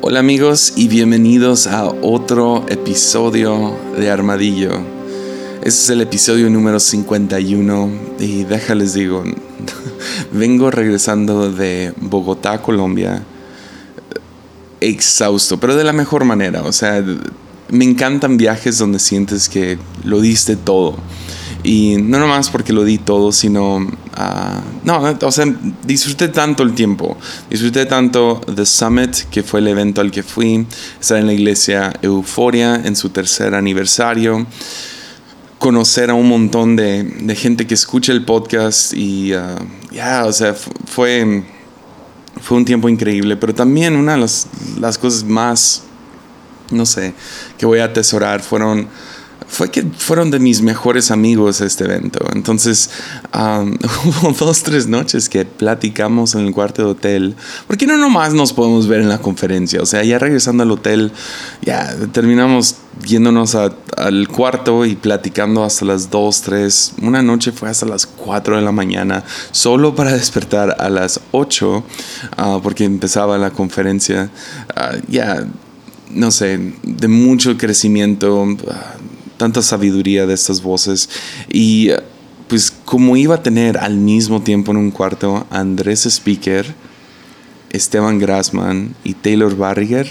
Hola amigos y bienvenidos a otro episodio de Armadillo. Este es el episodio número 51 y déjales digo, vengo regresando de Bogotá, Colombia, exhausto, pero de la mejor manera. O sea, me encantan viajes donde sientes que lo diste todo. Y no nomás porque lo di todo, sino... ah, no, o sea, disfruté tanto el tiempo. Disfruté tanto The Summit, que fue el evento al que fui. Estar en la iglesia Euforia en su tercer aniversario. Conocer a un montón de, de gente que escucha el podcast. Y ah, ya, o sea, fu- fue, fue un tiempo increíble. Pero también una de las, las cosas más no sé, que voy a atesorar fueron fue que fueron de mis mejores amigos este evento. Entonces, um, hubo dos, tres noches que platicamos en el cuarto de hotel. ¿Por qué no nomás nos podemos ver en la conferencia? O sea, ya regresando al hotel, ya terminamos yéndonos a- al cuarto y platicando hasta las 2, 3. Una noche fue hasta las 4 de la mañana, solo para despertar a las 8, ah, porque empezaba la conferencia. Ah, ya no sé, de mucho crecimiento, ah, tanta sabiduría de estas voces. Y pues como iba a tener al mismo tiempo en un cuarto Andrés Speaker, Esteban Grassman y Taylor Barriger,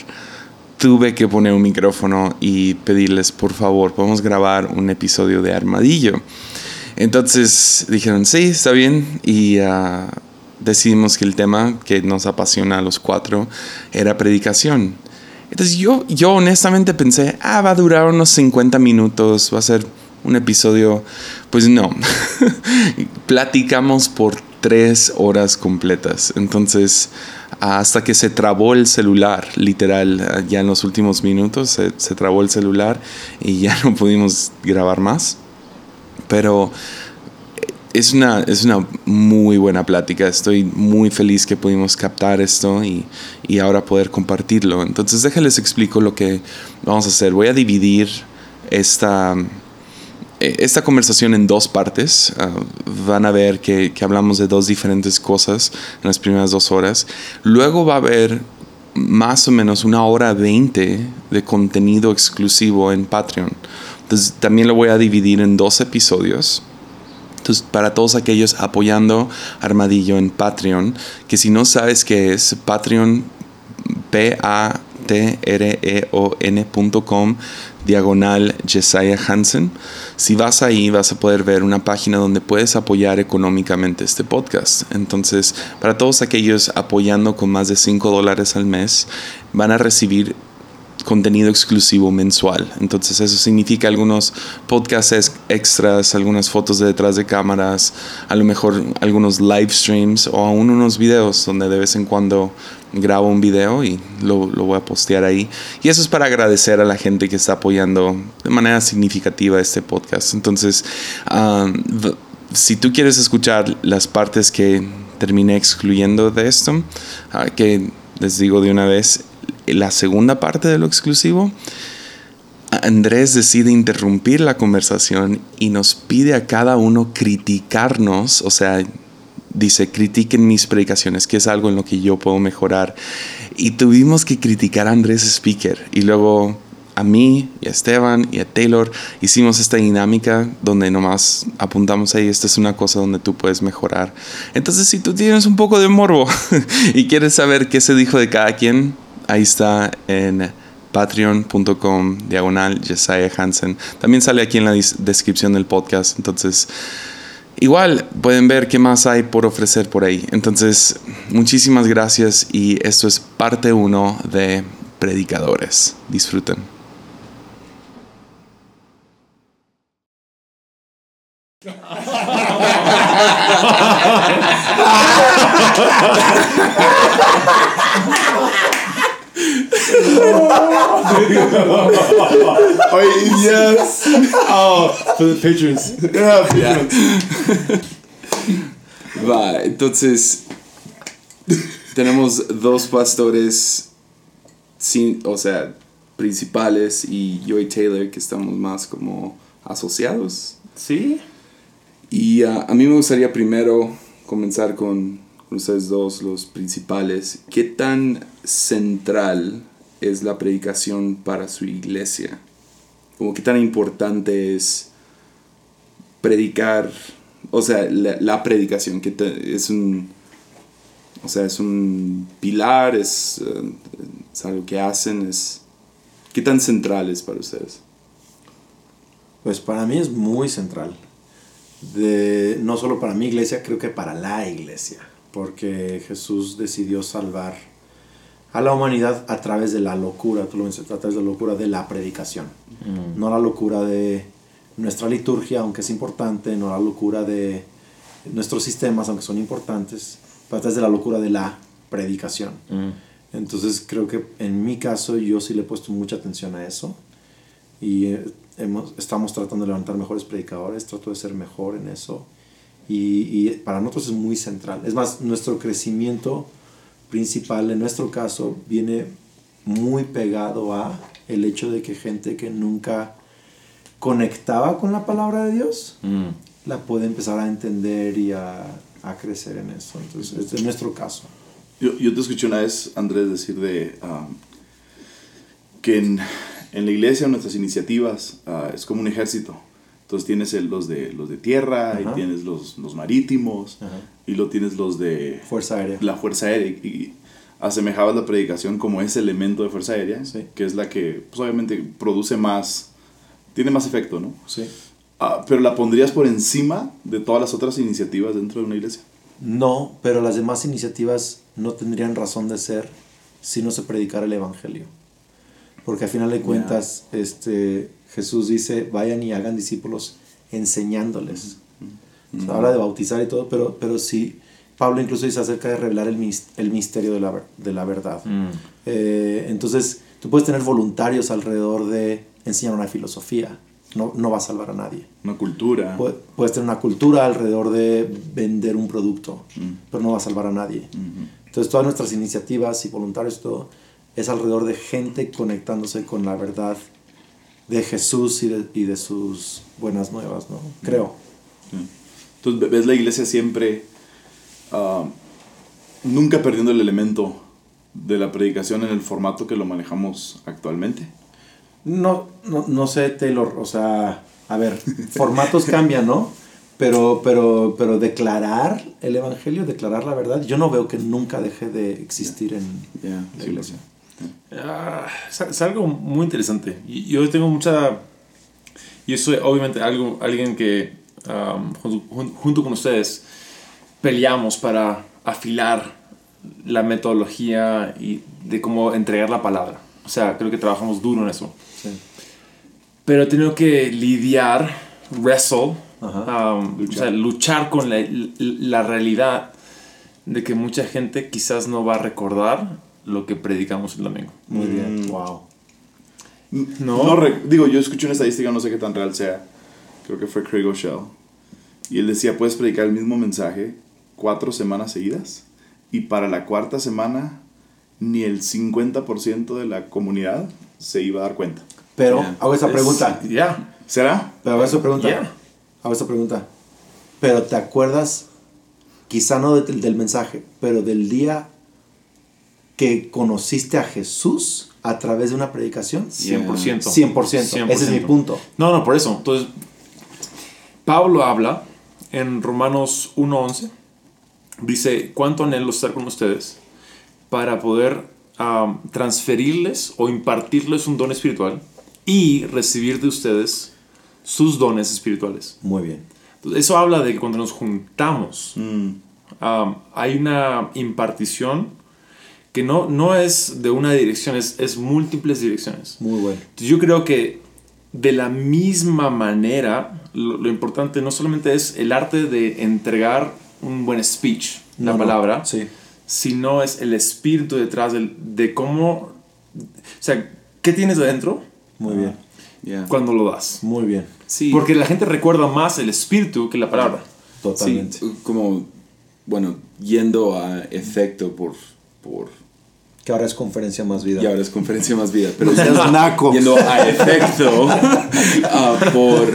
tuve que poner un micrófono y pedirles, por favor, podemos grabar un episodio de Armadillo. Entonces dijeron, sí, está bien. Y ah, decidimos que el tema que nos apasiona a los cuatro era predicación. Entonces yo, yo honestamente pensé, ah, va a durar unos 50 minutos, va a ser un episodio. Pues no, platicamos por tres horas completas. Entonces, hasta que se trabó el celular, literal, ya en los últimos minutos se, se trabó el celular y ya no pudimos grabar más. Pero es una, es una muy buena plática. Estoy muy feliz que pudimos captar esto y, y ahora poder compartirlo. Entonces, déjenles explico lo que vamos a hacer. Voy a dividir esta, eh, esta conversación en dos partes. Ah, van a ver que, que hablamos de dos diferentes cosas en las primeras dos horas. Luego va a haber más o menos una hora veinte de contenido exclusivo en Patreon. Entonces, también lo voy a dividir en dos episodios. Para todos aquellos apoyando Armadillo en Patreon, que si no sabes qué es, Patreon, P-A-T-R-E-O-N.com, diagonal Jesiah Hansen. Si vas ahí, vas a poder ver una página donde puedes apoyar económicamente este podcast. Entonces, para todos aquellos apoyando con más de 5 dólares al mes, van a recibir contenido exclusivo mensual. Entonces eso significa algunos podcasts ex- extras, algunas fotos de detrás de cámaras, a lo mejor algunos live streams o aún unos videos donde de vez en cuando grabo un video y lo, lo voy a postear ahí. Y eso es para agradecer a la gente que está apoyando de manera significativa este podcast. Entonces, v- si tú quieres escuchar las partes que terminé excluyendo de esto, ah, que les digo de una vez, la segunda parte de lo exclusivo, Andrés decide interrumpir la conversación y nos pide a cada uno criticarnos, o sea, dice, critiquen mis predicaciones, que es algo en lo que yo puedo mejorar. Y tuvimos que criticar a Andrés Speaker y luego a mí y a Esteban y a Taylor hicimos esta dinámica donde nomás apuntamos ahí, esta es una cosa donde tú puedes mejorar. Entonces, si tú tienes un poco de morbo y quieres saber qué se dijo de cada quien, ahí está en patreon.com diagonal Jesiah Hansen. También sale aquí en la descripción del podcast. Entonces, igual pueden ver qué más hay por ofrecer por ahí. Entonces, muchísimas gracias y esto es parte uno de Predicadores. Disfruten. Oh, yes. Oh, for the patrons. Yeah. Va, entonces tenemos dos pastores, sin, o sea, principales y yo y Taylor que estamos más como asociados. ¿Sí? Y ah, a mí me gustaría primero comenzar con, con ustedes dos, los principales. ¿Qué tan central es la predicación para su iglesia? Como qué tan importante es predicar, o sea, la, predicación, que es un, o sea, es un pilar, es, eh, es algo que hacen, es, ¿qué tan central es para ustedes? Pues para mí es muy central. De, no solo para mi iglesia, creo que para la iglesia. Porque Jesús decidió salvar a la humanidad a través de la locura, tú lo mencionaste, a través de la locura de la predicación. No la locura de nuestra liturgia, aunque es importante, no la locura de nuestros sistemas, aunque son importantes, pero a través de la locura de la predicación. Entonces creo que en mi caso yo sí le he puesto mucha atención a eso y eh, hemos, estamos tratando de levantar mejores predicadores, trato de ser mejor en eso y, y para nosotros es muy central. Es más, nuestro crecimiento principal en nuestro caso viene muy pegado a el hecho de que gente que nunca conectaba con la palabra de Dios la puede empezar a entender y a, a crecer en eso. Entonces, este es nuestro caso. Yo, yo te escuché una vez, Andrés, decir de um, que en, en la iglesia nuestras iniciativas ah, es como un ejército. Entonces tienes el- los, de, los de tierra, Ajá. y tienes los, los marítimos, Ajá. Y lo tienes los de Fuerza aérea. la Fuerza Aérea. Y asemejabas la predicación como ese elemento de Fuerza Aérea, Sí. que es la que pues, obviamente produce más, tiene más efecto, ¿no? Sí. Ah, pero la pondrías por encima de todas las otras iniciativas dentro de una iglesia. No, pero las demás iniciativas no tendrían razón de ser si no se predicara el Evangelio. Porque al final de cuentas, este, Jesús dice, vayan y hagan discípulos enseñándoles. Habla de bautizar y todo, pero, pero sí, Pablo incluso dice acerca de revelar el, el misterio de la, de la verdad. Eh, entonces, tú puedes tener voluntarios alrededor de enseñar una filosofía, no, no va a salvar a nadie. Una cultura. Pu- Puedes tener una cultura alrededor de vender un producto, pero no va a salvar a nadie. Entonces todas nuestras iniciativas y voluntarios, todo, es alrededor de gente conectándose con la verdad de Jesús y de, y de sus buenas nuevas, ¿no? Creo. Entonces ve- ves la iglesia siempre, ah, nunca perdiendo el elemento de la predicación en el formato que lo manejamos actualmente. No, no, no sé, Taylor, o sea, a ver, formatos cambian, ¿no? Pero, pero, pero declarar el Evangelio, declarar la verdad, yo no veo que nunca deje de existir en Yeah, la sí, iglesia. Ah, es, es algo muy interesante. Yo tengo mucha... Yo soy obviamente algo, alguien que um, junto, jun- junto con ustedes peleamos para afilar la metodología y de cómo entregar la palabra. O sea, creo que trabajamos duro en eso. Sí. Pero he tenido que lidiar, wrestle, Ajá. um, o sea, luchar con la, la realidad de que mucha gente quizás no va a recordar lo que predicamos el domingo. Muy bien, wow. No. re- digo, yo escuché una estadística, no sé qué tan real sea, creo que fue Craig O'Shell, y él decía, puedes predicar el mismo mensaje cuatro semanas seguidas, y para la cuarta semana ni el 50% de la comunidad se iba a dar cuenta. Pero Yeah. hago esa Es- pregunta. Ya. ¿Será? Pero hago esa pregunta. Yeah. Hago esa pregunta. Pero te acuerdas, quizá no del, del mensaje, pero del día que conociste a Jesús a través de una predicación. 100%. 100%. Ese es mi punto. No, no, por eso. Entonces, Pablo habla en Romanos 1.11. Dice, ¿cuánto anhelo estar con ustedes para poder transferirles o impartirles un don espiritual y recibir de ustedes sus dones espirituales? Muy bien. Entonces, eso habla de que cuando nos juntamos, Mm, um, hay una impartición que no, no es de una dirección, es, es múltiples direcciones. Muy bueno. Entonces, yo creo que de la misma manera, lo, lo importante no solamente es el arte de entregar un buen speech, la No, no. palabra, Sí. sino es el espíritu detrás del- de cómo, o sea, ¿qué tienes adentro Muy bien. Yeah. cuando lo das? Muy bien. Sí. Porque la gente recuerda más el espíritu que la palabra. Totalmente. Sí, como, bueno, yendo a efecto por, por Que ahora es conferencia más vida. y ahora es conferencia más vida, pero seas naco. yendo a efecto ah, por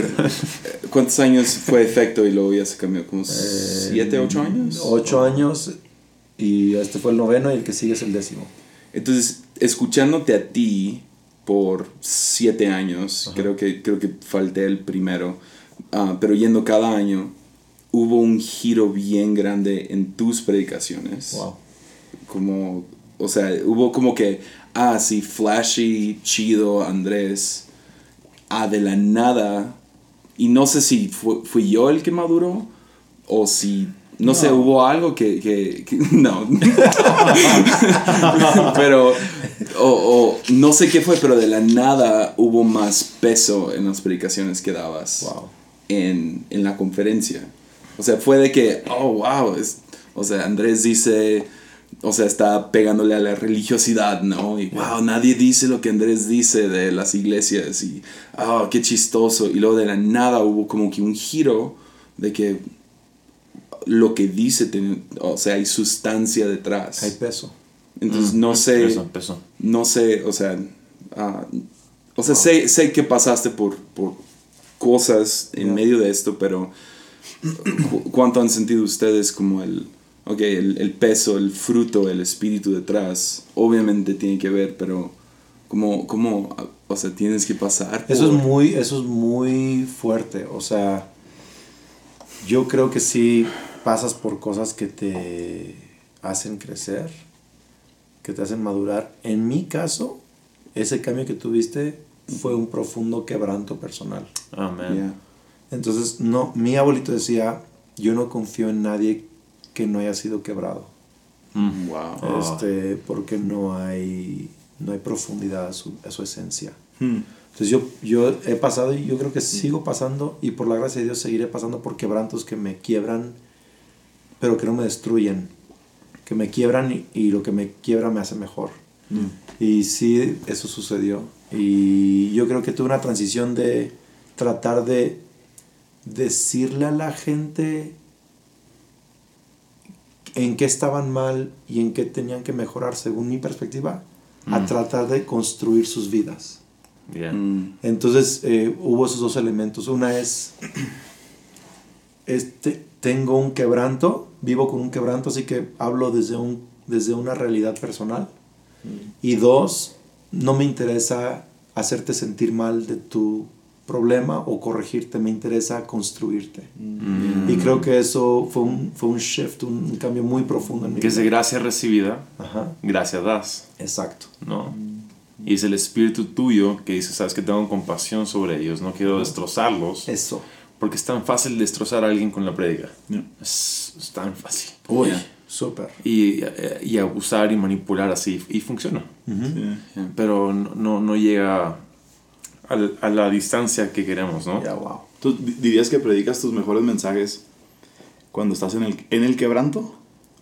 ¿cuántos años fue efecto y luego ya se cambió? ¿Como siete, ocho años? Ocho años y este fue el noveno y el que sigue es el décimo. Entonces, escuchándote a ti por siete años, creo que, creo que falté el primero, ah, pero yendo cada año, hubo un giro bien grande en tus predicaciones. Wow. Como, o sea, hubo como que, ah, sí, flashy, chido, Andrés, ah, de la nada, y no sé si fu- fui yo el que maduró, o si, no, sé, hubo algo que, que- que- no. pero, o, o no sé qué fue, pero de la nada hubo más peso en las predicaciones que dabas Wow. en, en la conferencia. O sea, fue de que, oh, wow, es, o sea, Andrés dice, o sea, está pegándole a la religiosidad, ¿no? Y wow, nadie dice lo que Andrés dice de las iglesias y, oh, qué chistoso. Y luego de la nada hubo como que un giro de que lo que dice, ten- o sea, hay sustancia detrás. Hay peso. Entonces, no sé, Peso, peso. no sé, o sea, ah, o sea, sé, sé que pasaste por, por cosas en medio de esto, pero cu- ¿cuánto han sentido ustedes como el, ok, el, el peso, el fruto, el espíritu detrás? Obviamente tiene que ver, pero como, como o sea, tienes que pasar Eso es por- muy, eso es muy fuerte. O sea, yo creo que sí pasas por cosas que te hacen crecer, que te hacen madurar. En mi caso, ese cambio que tuviste fue un profundo quebranto personal. Amén. Yeah. Entonces, no, mi abuelito decía, yo no confío en nadie que no haya sido quebrado. Mm. Wow. Este, porque no hay, no hay profundidad a su, a su esencia. Hmm. Entonces yo, yo he pasado y yo creo que sigo pasando y por la gracia de Dios seguiré pasando por quebrantos que me quiebran, pero que no me destruyen, que me quiebran y, y lo que me quiebra me hace mejor. Y sí, eso sucedió. Y yo creo que tuve una transición de tratar de decirle a la gente en qué estaban mal y en qué tenían que mejorar según mi perspectiva, a tratar de construir sus vidas. Yeah. Mm, Entonces eh, hubo esos dos elementos. Una es, este, tengo un quebranto, vivo con un quebranto, así que hablo desde, un, desde una realidad personal. Y dos, no me interesa hacerte sentir mal de tu problema o corregirte, me interesa construirte. Y creo que eso fue un, fue un shift, un, un cambio muy profundo en mi Que es de vida. gracia recibida, Ajá, gracia das, exacto. ¿no? Y es el espíritu tuyo que dice, sabes que tengo compasión sobre ellos, no quiero destrozarlos, Eso. porque es tan fácil destrozar a alguien con la prédica. Yeah. Es, es tan fácil. Uy, Yeah. súper. Y, eh, y abusar y manipular así, y funciona. Sí. Pero no, no, no llega al- a la distancia que queremos, ¿no? Ya, wow. ¿Tú di- dirías que predicas tus mejores mensajes cuando estás en el, en el quebranto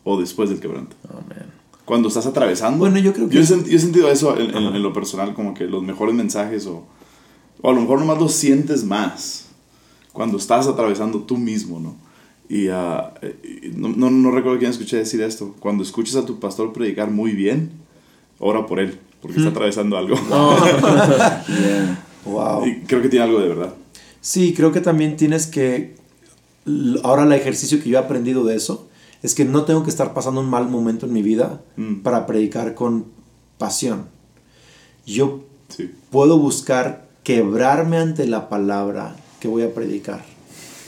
o después del quebranto? Amén. Cuando estás atravesando. Bueno, yo creo que- Yo he, sent- yo he sentido eso en, en- en lo personal, como que los mejores mensajes o, o a lo mejor nomás los sientes más cuando estás atravesando tú mismo, ¿no? Y ah, eh, y no, no, no recuerdo quién escuché decir esto. Cuando escuches a tu pastor predicar muy bien, ora por él, porque está atravesando algo. yeah. Wow. Y creo que tiene algo de verdad. Sí, creo que también tienes que... Ahora el ejercicio que yo he aprendido de eso es que no tengo que estar pasando un mal momento en mi vida Mm. para predicar con pasión. Yo Sí. puedo buscar quebrarme ante la palabra que voy a predicar.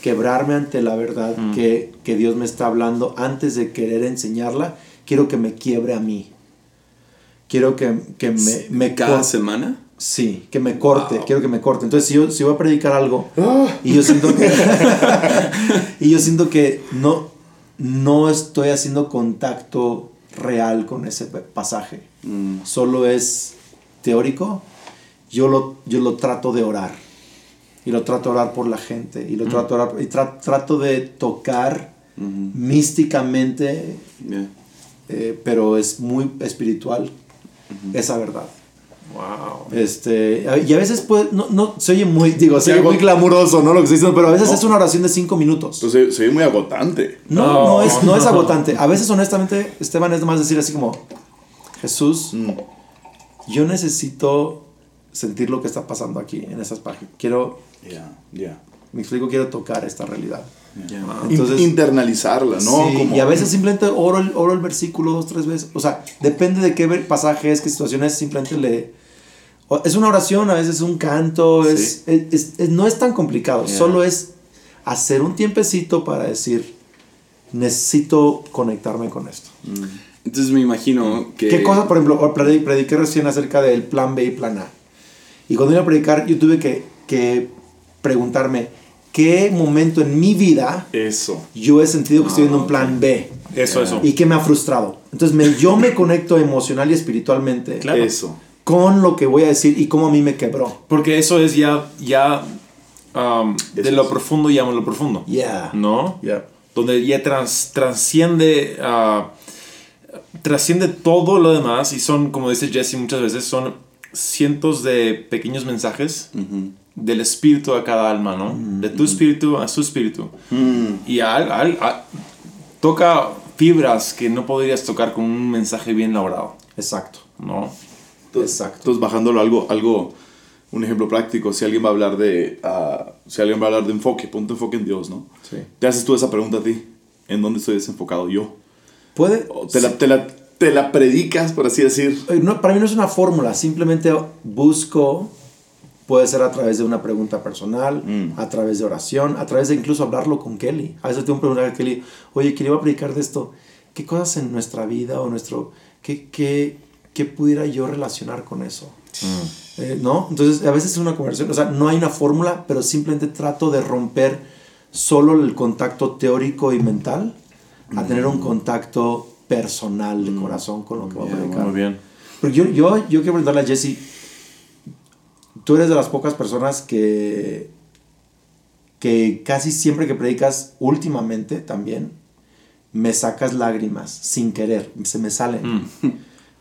Quebrarme ante la verdad que, que Dios me está hablando antes de querer enseñarla. Quiero que me quiebre a mí. Quiero que, que me, me Cada semana. Sí, que me corte, Wow. quiero que me corte. Entonces, si yo, si voy a predicar algo y yo siento que, y yo siento que no, no estoy haciendo contacto real con ese pa- pasaje, Mm, solo es teórico, yo lo, yo lo trato de orar. Y lo trato de orar por la gente. Y lo trato de orar, y tra- trato de tocar ujú, místicamente, yeah. eh, pero es muy espiritual, esa verdad. Wow. Este, y a veces puede, no, no, se oye muy, digo, se oye muy glamuroso, ¿no? Lo que estoy diciendo, pero a veces No. es una oración de cinco minutos. Entonces, soy muy agotante. No, No. no, es, no es agotante. A veces, honestamente, Esteban es más decir así como, Jesús, Mm. yo necesito sentir lo que está pasando aquí en esas páginas. Quiero, Ya, ya. me explico, quiero tocar esta realidad. Wow. Entonces- In- internalizarla, ¿no? Sí, Como- y a veces simplemente oro el, oro el versículo dos, tres veces. O sea, depende de qué pasaje es, qué situación es, simplemente le... Es una oración, a veces es un canto, es, es- es- es- no es tan complicado, Yeah. solo es hacer un tiempecito para decir, necesito conectarme con esto. Entonces me imagino que... ¿Qué cosa, por ejemplo, predi- prediqué recién acerca del plan B y plan A? Y cuando iba a predicar, yo tuve que, que preguntarme, ¿qué momento en mi vida Eso. yo he sentido que estoy en Ah, un plan B? Eso, eso. y que me ha frustrado. Entonces me, yo me conecto emocional y espiritualmente Claro. Eso. con lo que voy a decir y cómo a mí me quebró. Porque eso es ya, ya um, de lo profundo llama lo profundo. Yeah. ¿No? Yeah. Donde ya trans- transciende, ah, trasciende todo lo demás y son, como dice Jesse muchas veces, son cientos de pequeños mensajes del espíritu a cada alma, ¿no? De tu espíritu a su espíritu. Y al- al- a- toca fibras que no podrías tocar con un mensaje bien elaborado, Exacto. ¿no? Exacto. Entonces, bajándolo algo, algo, un ejemplo práctico, si alguien va a hablar de, ah, si alguien va a hablar de enfoque, ponte enfoque en Dios, ¿no? Sí. Te haces tú esa pregunta a ti, ¿en dónde estoy desenfocado yo? Puede. O te, la, te, la, te la predicas, por así decir. Eh, no, para mí no es una fórmula, simplemente busco, puede ser a través de una pregunta personal, Mm. a través de oración, a través de incluso hablarlo con Kelly. A veces tengo que preguntar a Kelly, oye, Kelly, voy a predicar de esto. ¿Qué cosas en nuestra vida o nuestro... ¿Qué, qué, qué pudiera yo relacionar con eso? Eh, ¿No? Entonces, a veces es una conversación, o sea, no hay una fórmula, pero simplemente trato de romper solo el contacto teórico y mental a tener un contacto personal de corazón con lo que voy a predicar. Muy bien. Porque yo, yo, yo quiero preguntarle a Jesse, tú eres de las pocas personas que, que casi siempre que predicas, últimamente también, me sacas lágrimas sin querer, se me salen.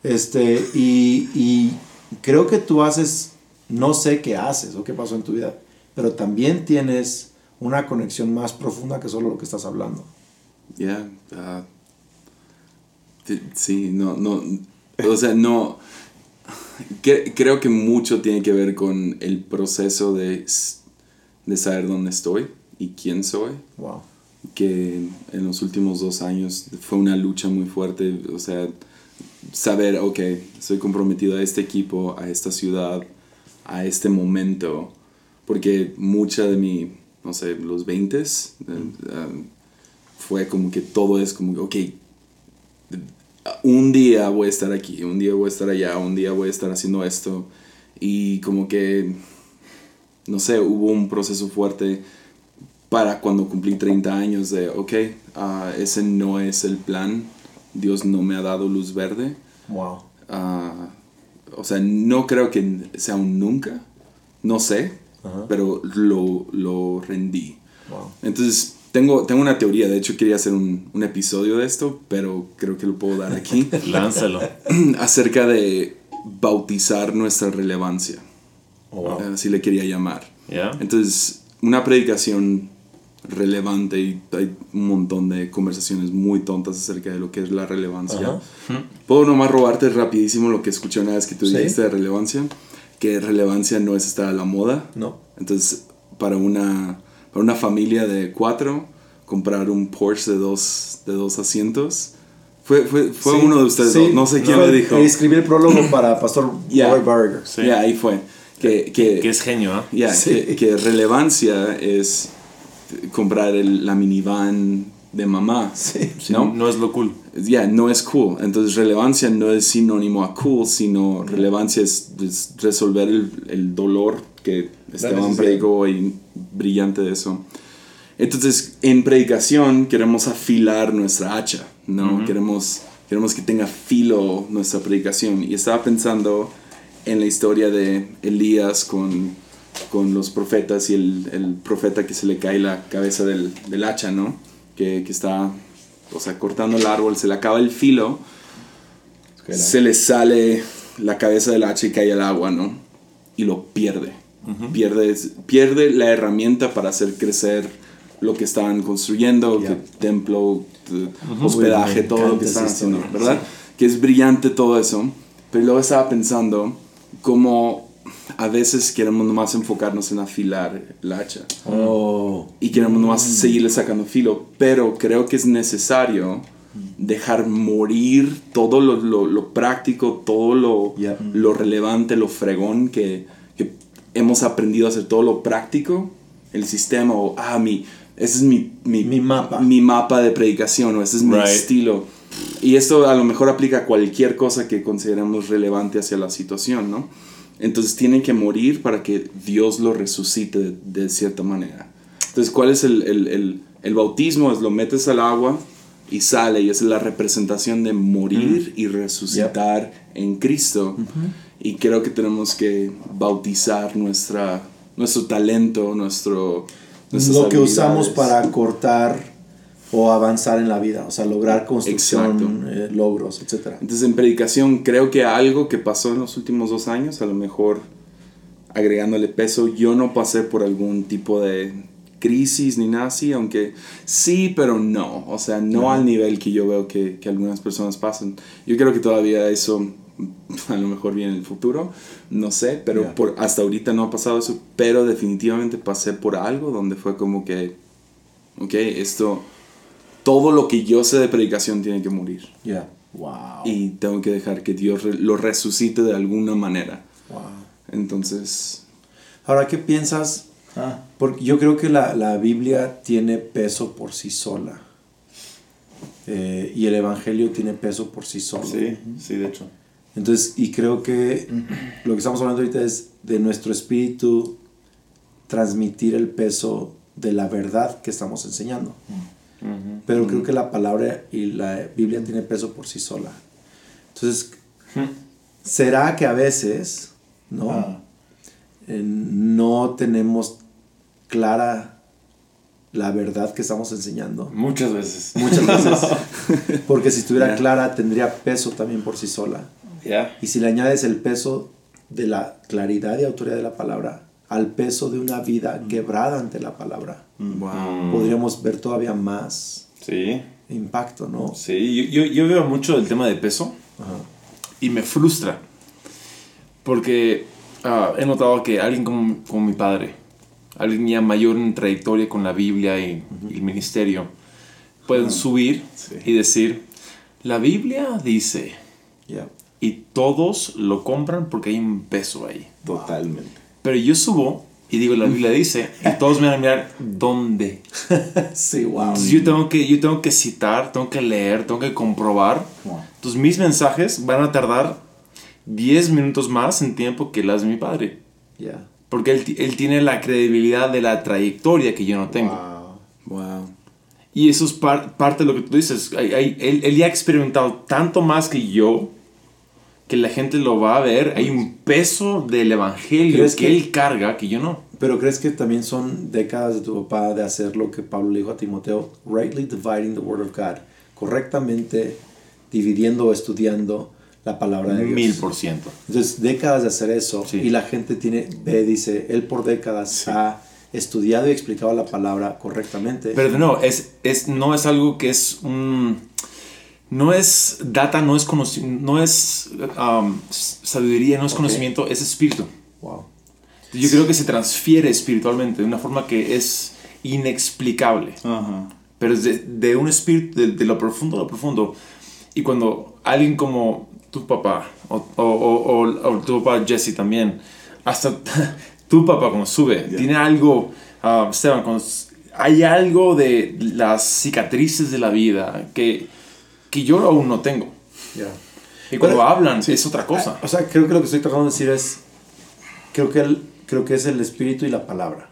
Este, y, y creo que tú haces, no sé qué haces o qué pasó en tu vida, pero también tienes una conexión más profunda que solo lo que estás hablando. Ya, ah, ti- sí, no, no, o sea, no, cre- creo que mucho tiene que ver con el proceso de, de saber dónde estoy y quién soy, Wow. que en los últimos dos años fue una lucha muy fuerte, o sea, saber, ok, estoy comprometido a este equipo, a esta ciudad, a este momento, porque mucha de mi, no sé, los 20 fue como que todo es como que, ok, un día voy a estar aquí, un día voy a estar allá, un día voy a estar haciendo esto, y como que, no sé, hubo un proceso fuerte para cuando cumplí 30 años de, ok, ah, ese no es el plan, Dios no me ha dado luz verde. Wow. Ah, o sea, no creo que sea un nunca, no sé, pero lo, lo rendí. Wow. Entonces, tengo, tengo una teoría, de hecho quería hacer un, un episodio de esto, pero creo que lo puedo dar aquí, Lánzalo. acerca de bautizar nuestra relevancia, Oh, wow. así le quería llamar. ¿Ya? Entonces, una predicación relevante y hay un montón de conversaciones muy tontas acerca de lo que es la relevancia. Ajá. Puedo nomás robarte rapidísimo lo que escuché una vez que tú Sí. dijiste de relevancia, que relevancia no es estar a la moda. No. Entonces, para una, para una familia de cuatro, comprar un Porsche de dos, de dos asientos, fue, fue, fue Sí, uno de ustedes, sí. dos, no sé quién Fue- le dijo. Escribí el prólogo para Pastor Yeah. Robert Berger. Sí. Ya, ahí fue. Que, que, Que es genio, ¿ah? Ya, Sí. que, que relevancia es comprar el- la minivan de mamá. Sí. ¿No? No es lo cool. Ya, no es cool. Entonces, relevancia no es sinónimo a cool, sino relevancia es, es resolver el, el dolor que Esteban predicó hoy, brillante de eso. Entonces, en predicación queremos afilar nuestra hacha, ¿no? queremos, queremos que tenga filo nuestra predicación. Y estaba pensando en la historia de Elías con, con los profetas y el, el profeta que se le cae la cabeza del, del hacha, ¿no? Que, que está, o sea, cortando el árbol, se le acaba el filo, se le sale la cabeza del hacha y cae al agua, ¿no? Y lo pierde. Pierde, pierde la herramienta para hacer crecer lo que estaban construyendo, Ya. que templo, hospedaje, todo lo que estaban haciendo, historia, ¿verdad? Que es brillante todo eso. Pero luego estaba pensando cómo a veces queremos nomás enfocarnos en afilar el hacha Oh. y queremos nomás seguirle sacando filo, pero creo que es necesario dejar morir todo lo, lo- lo práctico, todo lo, Yeah. lo relevante, lo fregón que hemos aprendido a hacer, todo lo práctico, el sistema, o ah, mi, ese es mi, mi, Mi mapa. mi mapa de predicación, o ese es mi Right. estilo. Y esto a lo mejor aplica a cualquier cosa que consideremos relevante hacia la situación, ¿no? Entonces tienen que morir para que Dios lo resucite de, de cierta manera. Entonces, ¿cuál es el, el- el- el bautismo? Es lo metes al agua y sale, y es la representación de morir y resucitar en Cristo. Y creo que tenemos que bautizar nuestra, nuestro talento, nuestro... Lo que usamos para cortar o avanzar en la vida, o sea, lograr construcción, eh, logros, etc. Entonces en predicación creo que algo que pasó en los últimos dos años, a lo mejor agregándole peso, yo no pasé por algún tipo de crisis ni nada así, aunque sí, pero no, o sea, no al nivel que yo veo que, que algunas personas pasan. Yo creo que todavía eso a lo mejor viene en el futuro, no sé, pero Ya. por, hasta ahorita no ha pasado eso, pero definitivamente pasé por algo donde fue como que, ok, esto, todo lo que yo sé de predicación tiene que morir Ya. Wow. y tengo que dejar que Dios lo resucite de alguna manera. Wow. Entonces, Ahora, ¿qué piensas? Ah, Porque yo creo que la, la Biblia tiene peso por sí sola. Eh, y el Evangelio tiene peso por sí solo. sí, sí, de hecho. Entonces, y creo que lo que estamos hablando ahorita es de nuestro espíritu transmitir el peso de la verdad que estamos enseñando. Pero creo que la palabra y la Biblia tiene peso por sí sola. Entonces, ¿será que a veces, no? Ah. Eh, no tenemos clara la verdad que estamos enseñando? Muchas veces. Muchas veces. Porque si estuviera clara, tendría peso también por sí sola. Ya. Y si le añades el peso de la claridad y autoridad de la palabra al peso de una vida quebrada ante la palabra, wow. podríamos ver todavía más Sí. impacto, ¿no? Sí, yo, yo, yo veo mucho el tema de peso Ajá. y me frustra. Porque ah, he notado que alguien como, como mi padre, alguien ya mayor en trayectoria con la Biblia y, y el ministerio, pueden subir Sí. y decir, la Biblia dice, Ya. Y todos lo compran porque hay un peso ahí. Totalmente. Pero yo subo y digo, la Biblia dice, y todos me van a mirar, ¿dónde? Sí, wow. Entonces yo tengo que, yo tengo que citar, tengo que leer, tengo que comprobar. Wow. Entonces mis mensajes van a tardar 10 minutos más en tiempo que las de mi padre. Ya. Porque él, él tiene la credibilidad de la trayectoria que yo no tengo. Wow. Wow. Y eso es par- parte de lo que tú dices. Hay- hay- él, él ya ha experimentado tanto más que yo que la gente lo va a ver. Hay un peso del evangelio ¿Crees que, que- él carga que yo no. Pero crees que también son décadas de tu papá de hacer lo que Pablo le dijo a Timoteo, rightly dividing the word of God, correctamente dividiendo o estudiando la palabra de Dios. Mil por ciento. Entonces, décadas de hacer eso Sí. y la gente tiene, ve, dice, él por décadas ha estudiado y explicado la palabra correctamente. Pero nuevo, es, es, no es algo que es un... No es data, no es conocimiento, no es um, sabiduría, no es conocimiento, es espíritu. wow. Yo creo que se transfiere espiritualmente de una forma que es inexplicable. Pero es de, de un espíritu, de, de lo profundo a lo profundo. Y cuando alguien como tu papá, o, o, o, o- o tu papá Jesse también, hasta tu papá cuando sube, tiene algo, ah, Esteban, cuando hay algo de las cicatrices de la vida que, que yo aún no tengo. Ya. Y cuando Pero- hablan es otra cosa. O sea, creo que lo que estoy tratando de decir es, creo que, el, creo que es el espíritu y la palabra.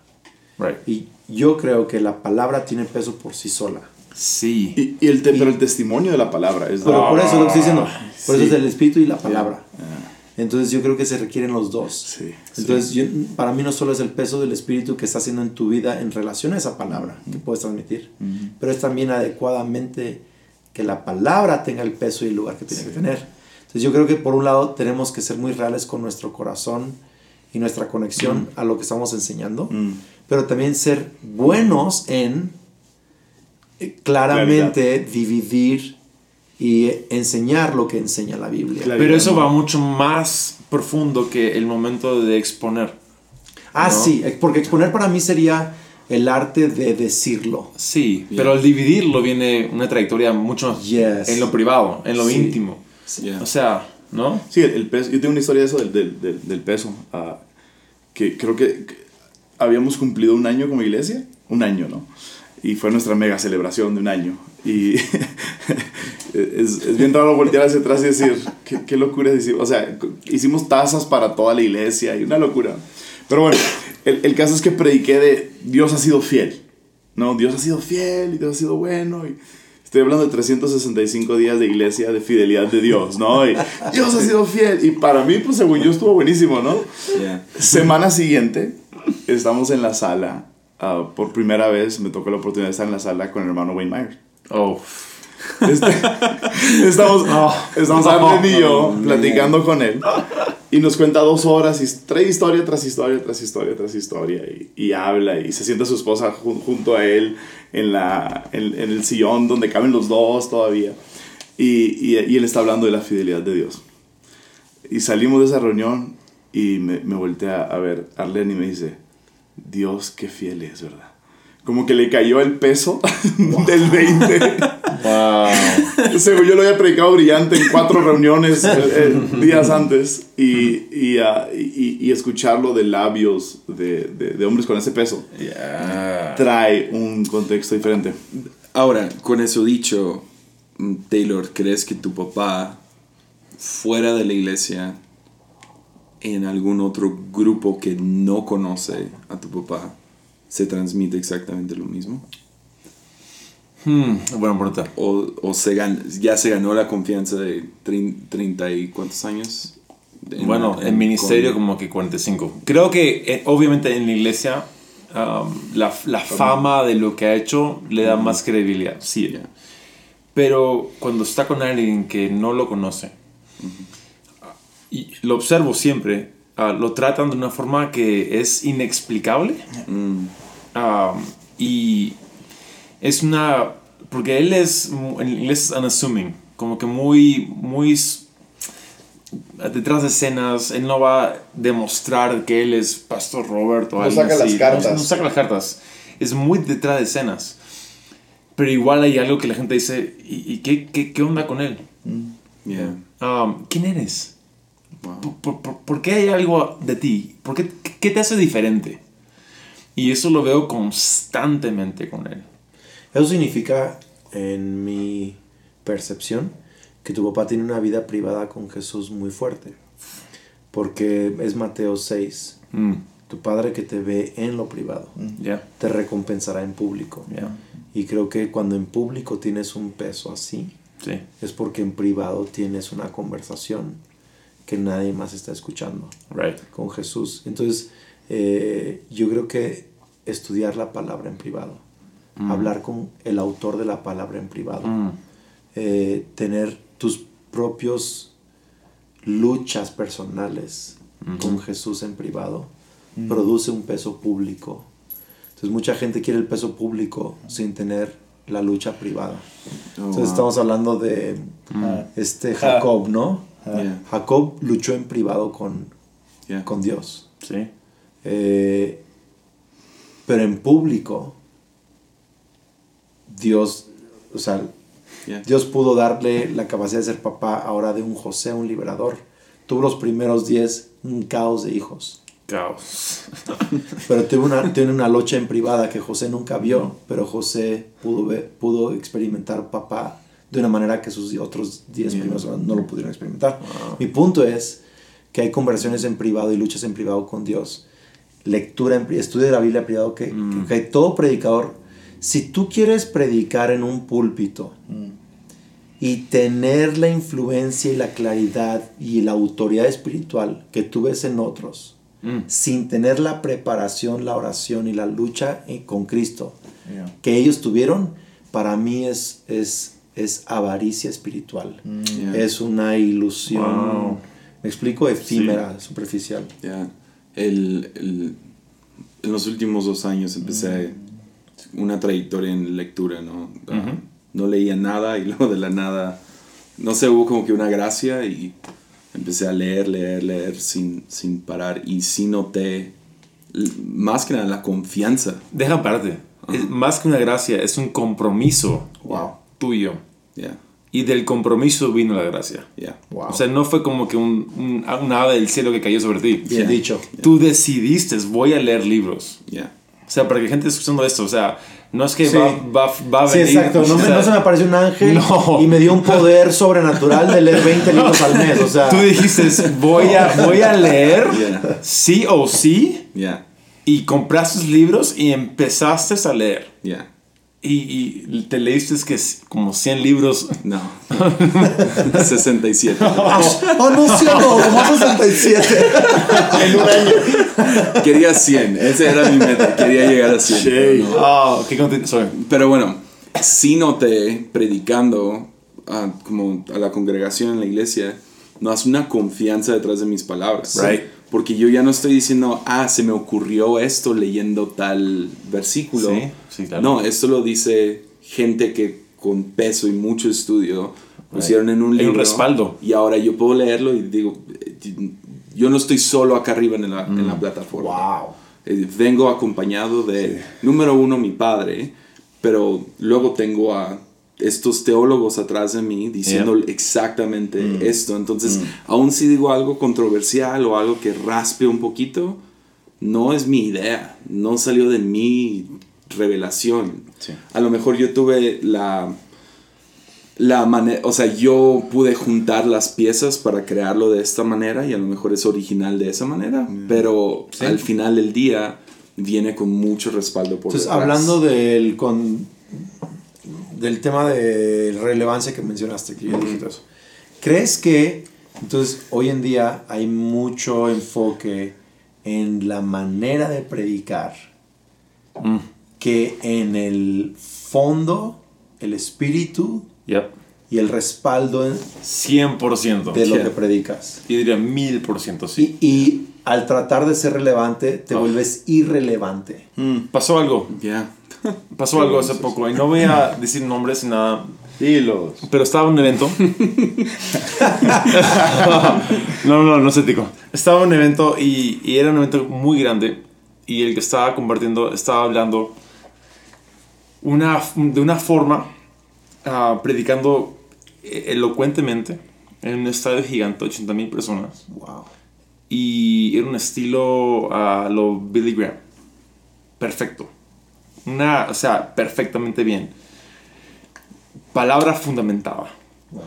Right. Y yo creo que la palabra tiene peso por sí sola. Sí. Y, y el te- pero el testimonio de la palabra es Pero por eso es lo que estoy diciendo. Por sí. eso es el espíritu y la palabra. Ah, Entonces yo creo que se requieren los dos. Sí, Entonces yo- para mí no solo es el peso del espíritu que está haciendo en tu vida en relación a esa palabra que puedes transmitir, pero es también adecuadamente que la palabra tenga el peso y el lugar que tiene que tener. Entonces yo creo que por un lado tenemos que ser muy reales con nuestro corazón y nuestra conexión a lo que estamos enseñando, Mm. pero también ser buenos en eh, claramente dividir y enseñar lo que enseña la Biblia. Pero eso va mucho más profundo que el momento de exponer. Ah, ¿no? sí, eh, porque exponer para mí sería el arte de decirlo. Sí, pero al dividirlo viene una trayectoria mucho más Yes. en lo privado, en lo Sí. íntimo. Yeah. O sea, ¿no? Sí, el, el peso. Yo tengo una historia de eso del, del, del, del peso. ah, que creo que, que habíamos cumplido un año como iglesia. Un año, ¿no? Y fue nuestra mega celebración de un año. Y es, es bien raro voltear hacia atrás y decir, qué, qué locura hicimos. O sea, hicimos tazas para toda la iglesia y una locura. Pero bueno, el, el caso es que prediqué de Dios ha sido fiel. No, Dios ha sido fiel y Dios ha sido bueno. Y estoy hablando de 365 días de iglesia de fidelidad de Dios, ¿no? Y Dios ha sido fiel. Y para mí, pues según yo, estuvo buenísimo, ¿no? Yeah. Semana siguiente, estamos en la sala. ah, por primera vez me tocó la oportunidad de estar en la sala con el hermano Wayne Myers. Oh. Este, estamos, estamos Arlen y yo Oh, platicando con él. Y nos cuenta dos horas y trae historia tras historia, tras historia, tras historia. Y, y habla y se sienta su esposa jun- junto a él en, la, en, en el sillón donde caben los dos todavía. Y, y, y él está hablando de la fidelidad de Dios. Y salimos de esa reunión y me, me voltea a ver Arlen y me dice, Dios, qué fiel es, ¿verdad? Como que le cayó el peso del 20. Wow. Según yo lo había predicado brillante en cuatro reuniones eh, eh, días antes y, y, ah, y- y escucharlo de labios de, de- de hombres con ese peso Yeah. trae un contexto diferente. Ahora, con eso dicho, Taylor, ¿crees que tu papá, fuera de la iglesia, en algún otro grupo que no conoce a tu papá, se transmite exactamente lo mismo? Hmm, buena pregunta. ¿O, o se gan- ya se ganó la confianza de trein- 30 y cuántos años? En- bueno, en- en ministerio con- como que 45. Creo que eh, obviamente en la iglesia um, la, la fama de lo que ha hecho le da más credibilidad, sí. Ya. Pero cuando está con alguien que no lo conoce, y lo observo siempre, ah, lo tratan de una forma que es inexplicable. Mm, Um, y es una. Porque él es. En inglés es unassuming. Como que muy. Muy. Detrás de escenas. Él no va a demostrar que él es Pastor Robert o No saca las así. cartas. No, no saca las cartas. Es muy detrás de escenas. Pero igual hay algo que la gente dice. ¿Y, y qué, qué, qué onda con él? yeah. Um, ¿Quién eres? Wow. ¿Por, por- por- por qué hay algo de ti? ¿Por qué, qué te hace diferente? Y eso lo veo constantemente con él. Eso significa, en mi percepción, que tu papá tiene una vida privada con Jesús muy fuerte. Porque es Mateo 6. Mm, Tu padre que te ve en lo privado ya, te recompensará en público. ya, Y creo que cuando en público tienes un peso así, sí. es porque en privado tienes una conversación que nadie más está escuchando Right. con Jesús. Entonces, eh, yo creo que estudiar la palabra en privado, hablar con el autor de la palabra en privado, Mm, eh, tener tus propios luchas personales con Jesús en privado, produce un peso público. Entonces, mucha gente quiere el peso público sin tener la lucha privada. Oh, Entonces, wow. estamos hablando de este Jacob, ¿no? Yeah, Jacob luchó en privado con, yeah. con Dios. sí. Eh, pero en público, Dios, o sea, Yeah. Dios pudo darle la capacidad de ser papá ahora de un José, un liberador. Tuvo los primeros 10 un caos de hijos. Caos. Pero tuvo una, tiene una lucha en privada que José nunca vio, pero José pudo, ver- pudo experimentar papá de una manera que sus otros 10 Yeah. primeros no lo pudieron experimentar. Mi punto es que hay conversaciones en privado y luchas en privado con Dios. Lectura, en, estudio de la Biblia en privado, que, que todo predicador, si tú quieres predicar en un púlpito y tener la influencia y la claridad y la autoridad espiritual que tú ves en otros, Mm, sin tener la preparación, la oración y la lucha en- con Cristo Yeah. que ellos tuvieron, para mí es, es, es avaricia espiritual. Yeah. Es una ilusión, Wow. me explico, efímera, superficial. El, el- en los últimos dos años empecé una trayectoria en lectura, ¿no? Ah, No leía nada y luego de la nada no sé, hubo como que una gracia y empecé a leer, leer, leer sin, sin parar y sí noté más que nada la confianza. Deja aparte. Es más que una gracia, es un compromiso Wow. tuyo. Yeah, Y del compromiso vino la gracia. yeah. Wow. O sea, no fue como que un, un, un ave del cielo que cayó sobre ti. Bien Yeah. dicho. Tú decidiste, voy a leer libros. O sea, para que gente esté escuchando esto, o sea, no es que Sí. va, va, va a Sí, venir. exacto. No, o me- sea, no se me apareció un ángel No. y me dio un poder sobrenatural de leer 20 libros al mes. O sea, Tú dijiste, voy a, voy a leer Yeah. sí o sí, Yeah. y compraste libros y empezaste a leer. Yeah. Y, y te leíste que es como 100 libros. No. 67. oh, no, sí, no, como 67. En un año. Quería 100. Ese era mi meta. Quería llegar a 100. pero no. Qué contento soy. Pero bueno, sí noté predicando a, como a la congregación en la iglesia, no es una confianza detrás de mis palabras. Right. Porque yo ya no estoy diciendo, ah, se me ocurrió esto leyendo tal versículo. Sí, sí, claro. No, esto lo dice gente que con peso y mucho estudio pusieron en un Hay un libro. respaldo. Y ahora yo puedo leerlo y digo, yo no estoy solo acá arriba en la, en la plataforma. Wow. Eh, vengo acompañado de, número uno, mi padre, pero luego tengo a estos teólogos atrás de mí diciendo exactamente esto. Entonces, aun si digo algo controversial o algo que raspe un poquito, no es mi idea, no salió de mi revelación. Sí. A lo mejor yo tuve la la manera, o sea, yo pude juntar las piezas para crearlo de esta manera y a lo mejor es original de esa manera, pero al final del día viene con mucho respaldo por Entonces, detrás. hablando del, con, del tema de relevancia que mencionaste, que yo dije eso, ¿crees que entonces hoy en día hay mucho enfoque en la manera de predicar Mm. que en el fondo, el espíritu Yep. y el respaldo de 100%. lo Yeah. que predicas? Yo diría 1000% sí. Y, y al tratar de ser relevante, te Oh. vuelves irrelevante. Pasó algo. Ya. Pasó algo hace poco. Y no voy a decir nombres ni nada. Dilos. Pero estaba en un evento. no, no, no sé, tico. Estaba en un evento y, y era un evento muy grande. Y el que estaba compartiendo estaba hablando una, de una forma, ah, predicando elocuentemente en un estadio gigante, 80 mil personas. Wow. Y era un estilo a lo Billy Graham. Perfecto. Una, o sea, perfectamente bien. Palabra fundamentaba. wow.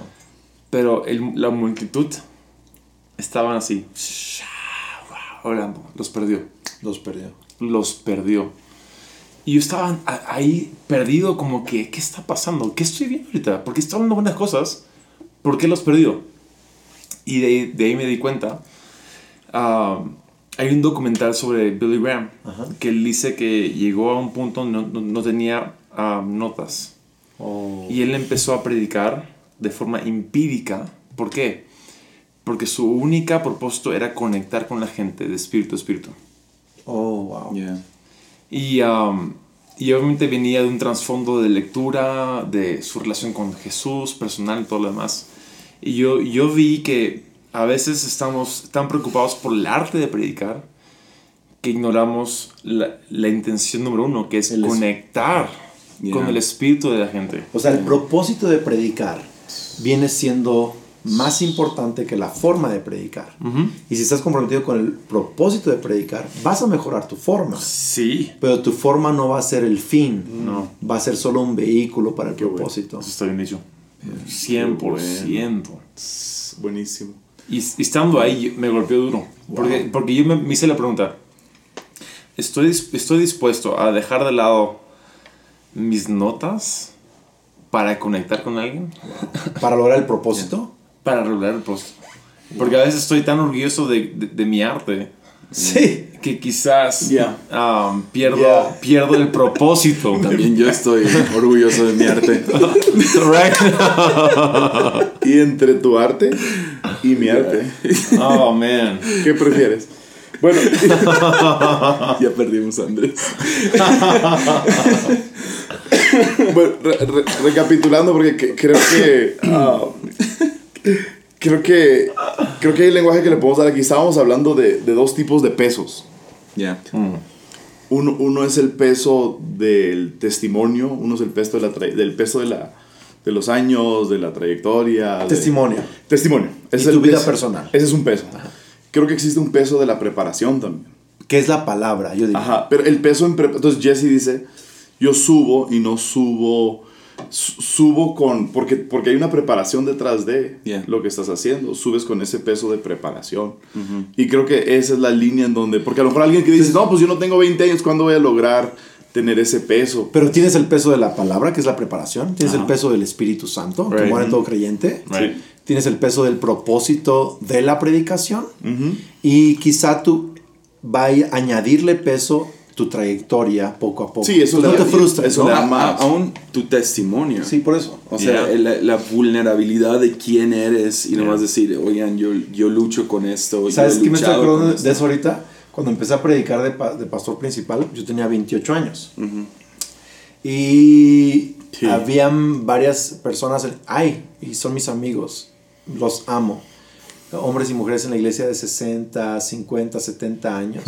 Pero el- la multitud estaban así. Hablando. Los perdió. Los perdió. Los perdió. Y yo estaba ahí perdido como que, ¿qué está pasando? ¿Qué estoy viendo ahorita? Porque está hablando buenas cosas. ¿Por qué los perdió? Y de, ahí- de ahí me di cuenta. ah, hay un documental sobre Billy Graham Ajá. que él dice que llegó a un punto donde no, no- no tenía ah, notas. Oh. Y él empezó a predicar de forma empírica. ¿Por qué? Porque su única propósito era conectar con la gente de espíritu a espíritu. Oh, wow. Yeah. Y, um, y obviamente venía de un trasfondo de lectura, de su relación con Jesús, personal y todo lo demás. Y yo, yo vi que a veces estamos tan preocupados por el arte de predicar que ignoramos la, la intención número uno, que es El conectar Yeah. con el espíritu de la gente. O sea, el propósito de predicar viene siendo más importante que la forma de predicar. Y si estás comprometido con el propósito de predicar, vas a mejorar tu forma. Sí. Pero tu forma no va a ser el fin. No. Va a ser solo un vehículo para el bueno. propósito. Eso está bien dicho. 100%. Buenísimo. Y, y estando ahí me golpeó duro. Porque, porque yo me, me hice la pregunta, ¿estoy, ¿estoy dispuesto a dejar de lado mis notas para conectar con alguien? Para lograr el propósito. Para regular el proceso. Porque a veces estoy tan orgulloso de, de- de mi arte Sí. que quizás Yeah. um, pierdo, Yeah. pierdo el propósito. También yo estoy orgulloso de mi arte. Y entre tu arte y mi arte, Oh, man. ¿qué prefieres? Bueno, Ya perdimos a Andrés. bueno, re- re- recapitulando, porque que- creo que. ah, creo que. Creo que hay lenguaje que le podemos dar aquí. Estábamos hablando de, de dos tipos de pesos. Ya. Uno, uno es el peso del testimonio, uno es el peso de la tra- del peso de la de los años, de la trayectoria. de- Testimonio. Testimonio. Ese Y es el tu vida peso. personal. Ese es un peso. Creo que existe un peso de la preparación también. ¿Qué es la palabra? Yo digo. Ajá, pero el peso en Entonces Jesse dice, yo subo y no subo, su- subo con, porque, porque hay una preparación detrás de Yeah. lo que estás haciendo, subes con ese peso de preparación. Y creo que esa es la línea en donde, porque a lo mejor alguien que dice, no, pues yo no tengo 20 años, ¿cuándo voy a lograr tener ese peso? Pero tienes el peso de la palabra, que es la preparación. Tienes el peso del Espíritu Santo, que Right. muere en todo creyente. Right. Tienes el peso del propósito de la predicación. Ujú. Y quizá tú vaya a añadirle peso tu trayectoria poco a poco. Sí, eso no le- te frustres. eso ¿no? le da A- más. a- aún tu testimonio. Sí, por eso. O sea, Yeah. la, la vulnerabilidad de quién eres y nomás decir, oigan, yo, yo lucho con esto. ¿Sabes qué me estoy acordando de esto". eso ahorita? Cuando empecé a predicar de, pa- de pastor principal, yo tenía 28 años. Y Sí. habían varias personas, en- ay, y son mis amigos, los amo. Hombres y mujeres en la iglesia de 60, 50, 70 años,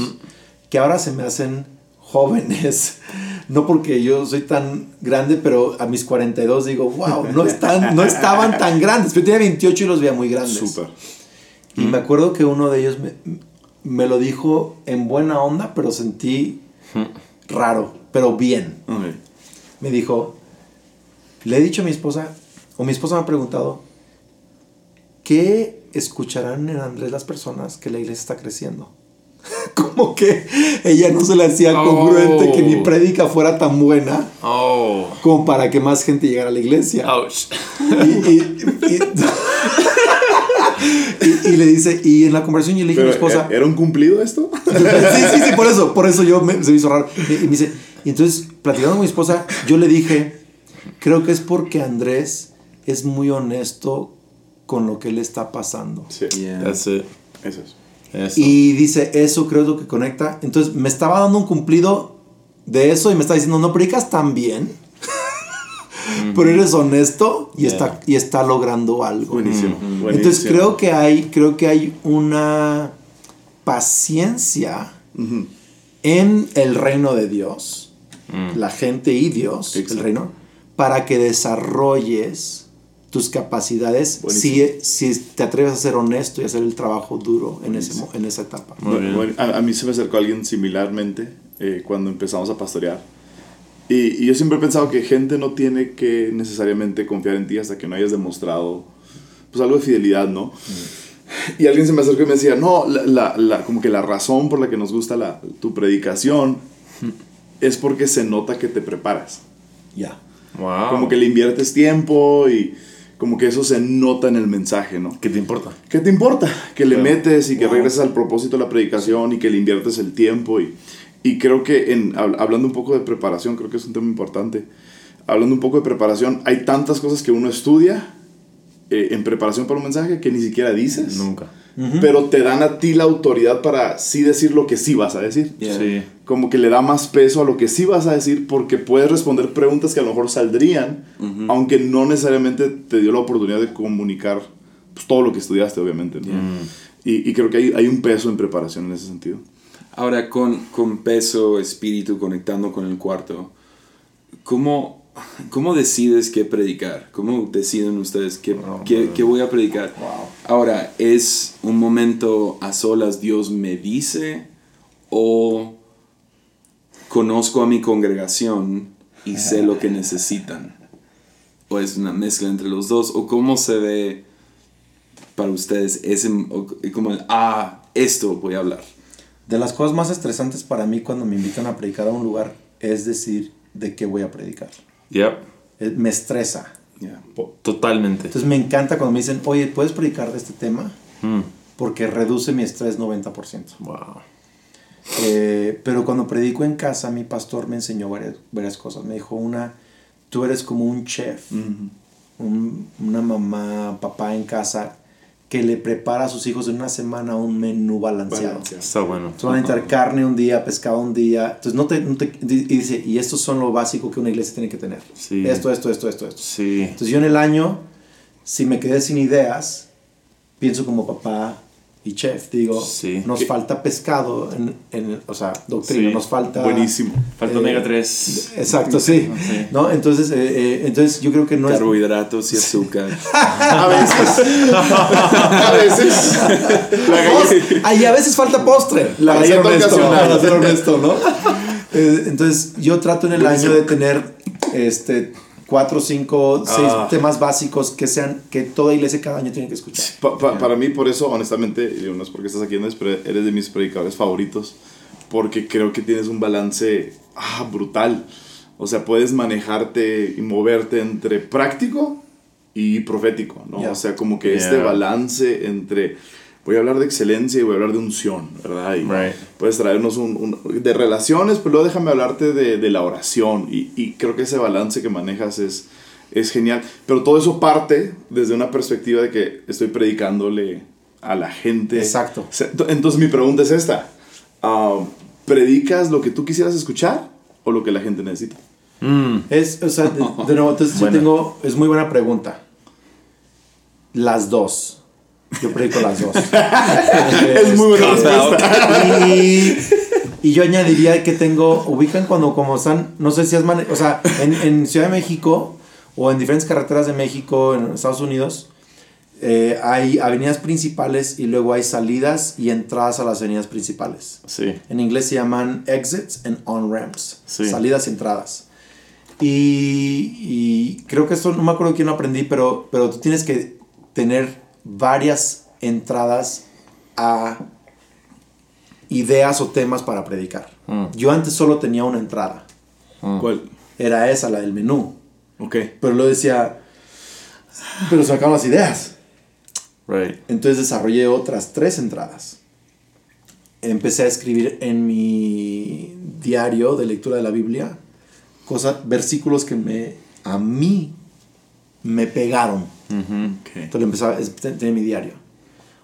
que ahora se me hacen jóvenes. No porque yo soy tan grande, pero a mis 42 digo, wow, no, están, no estaban tan grandes. Yo tenía 28 y los veía muy grandes. Súper. Y me acuerdo que uno de ellos me, me lo dijo en buena onda, pero sentí raro, pero bien. Me dijo, le he dicho a mi esposa, o mi esposa me ha preguntado, ¿qué escucharán en Andrés las personas que la iglesia está creciendo? Como que ella no se le hacía congruente Oh. que mi prédica fuera tan buena Oh. como para que más gente llegara a la iglesia. Ouch. Y, y- y- y- y le dice, y en la conversación yo le dije a mi Pero, esposa, ¿Era un cumplido esto? sí, sí, sí, por eso, por eso yo me, se me hizo raro. Y, y me dice, y entonces, platicando con mi esposa, yo le dije, creo que es porque Andrés es muy honesto con lo que le está pasando. Sí. Yeah. That's it. Eso es. Eso. Y dice, eso creo es lo que conecta. Entonces, me estaba dando un cumplido de eso y me está diciendo, no predicas tan bien, pero eres honesto y, Yeah. está, y está logrando algo. Buenísimo. Entonces buenísimo. creo que hay, creo que hay una paciencia en el reino de Dios, la gente y Dios, Exacto. el reino, para que desarrolles tus capacidades si, si te atreves a ser honesto y hacer el trabajo duro en, ese, en esa etapa. Muy bien. Bueno, a, a mí se me acercó alguien similarmente eh, cuando empezamos a pastorear. Y, y yo siempre he pensado que gente no tiene que necesariamente confiar en ti hasta que no hayas demostrado pues algo de fidelidad, ¿no? Y alguien se me acercó y me decía, no, la, la- la- como que la razón por la que nos gusta la, tu predicación es porque se nota que te preparas. Ya. Wow. Como que le inviertes tiempo y como que eso se nota en el mensaje, ¿no? ¿Qué te importa? ¿Qué te importa? Que le metes y que Wow. regresas al propósito de la predicación y que le inviertes el tiempo. Y, y creo que en, hab- hablando un poco de preparación, creo que es un tema importante. Hablando un poco de preparación, hay tantas cosas que uno estudia eh, en preparación para un mensaje que ni siquiera dices. Nunca. Pero te dan a ti la autoridad para sí decir lo que sí vas a decir. Yeah. Sí. Como que le da más peso a lo que sí vas a decir porque puedes responder preguntas que a lo mejor saldrían, aunque no necesariamente te dio la oportunidad de comunicar pues, todo lo que estudiaste, obviamente. ¿no? Y, y creo que hay, hay un peso en preparación en ese sentido. Ahora, con, con peso, espíritu, conectando con el cuarto, ¿cómo, cómo decides qué predicar? ¿Cómo deciden ustedes qué, qué, qué voy a predicar? Ahora, ¿es un momento a solas Dios me dice o conozco a mi congregación y sé lo que necesitan? ¿O es una mezcla entre los dos? ¿O cómo se ve para ustedes ese, como, el, ah, esto voy a hablar? De las cosas más estresantes para mí cuando me invitan a predicar a un lugar es decir de qué voy a predicar. Yep. Eh, Me estresa. Yeah. Totalmente. Entonces me encanta cuando me dicen, oye, ¿puedes predicar de este tema? Mm. Porque reduce mi estrés 90%. Wow. Eh, pero cuando predico en casa, mi pastor me enseñó varias, varias cosas. Me dijo, una, tú eres como un chef, un- una mamá, papá en casa que le prepara a sus hijos en una semana un menú balanceado. Balanceado. Está bueno. Entonces van a necesitar carne un día, pescado un día. Entonces no te, no te- y dice, y estos son lo básico que una iglesia tiene que tener. Sí. Esto, esto, esto, esto, esto. Sí. Entonces yo en el año, si me quedé sin ideas, pienso como papá y chef. Digo, Sí. nos ¿Qué? falta pescado, en, en- o sea, doctrina, Sí. nos falta... Buenísimo. Falta Eh, omega 3. Exacto, sí. ¿No? Entonces, eh, eh, entonces yo creo que no es... Carbohidratos y azúcar. A veces. a veces. La Ay, a veces falta postre. La para ser honesto, para ser honesto, ¿no? Entonces, yo trato en el año de tener este cuatro, cinco, seis Ah. temas básicos que sean que toda iglesia cada año tiene que escuchar. Pa- pa- Para mí, por eso, honestamente, y no es porque estás aquí, Andrés, pero eres de mis predicadores favoritos, porque creo que tienes un balance ah, brutal. O sea, puedes manejarte y moverte entre práctico y profético, ¿no? Ya. O sea, como que este Yeah. balance entre voy a hablar de excelencia y voy a hablar de unción, ¿verdad? Y Right. puedes traernos un, un- de relaciones, pero luego déjame hablarte de, de la oración. Y, y creo que ese balance que manejas es, es genial. Pero todo eso parte desde una perspectiva de que estoy predicándole a la gente. Exacto. Entonces mi pregunta es esta. Ah, ¿Predicas lo que tú quisieras escuchar o lo que la gente necesita? Mm. Es, o sea, de, de nuevo, entonces Buena. yo tengo, es muy buena pregunta. Las dos. Yo predico las dos. Es muy buena respuesta. Y, y yo añadiría que tengo, ubican cuando como están, no sé si es, mane- o sea, en, en Ciudad de México o en diferentes carreteras de México, en Estados Unidos, eh, hay avenidas principales y luego hay salidas y entradas a las avenidas principales. Sí. En inglés se llaman exits and on-ramps. Sí. Salidas y entradas. Y, y creo que esto, no me acuerdo quién lo aprendí, pero, pero tú tienes que tener varias entradas a ideas o temas para predicar. Mm. Yo antes solo tenía una entrada. ¿Cuál? Era esa, la del menú. Ok. Pero luego decía, pero se acaban las ideas. Right. Entonces desarrollé otras tres entradas. Empecé a escribir en mi diario de lectura de la Biblia cosas, versículos que me, a mí me pegaron. Ok. Entonces empezaba a tener mi diario.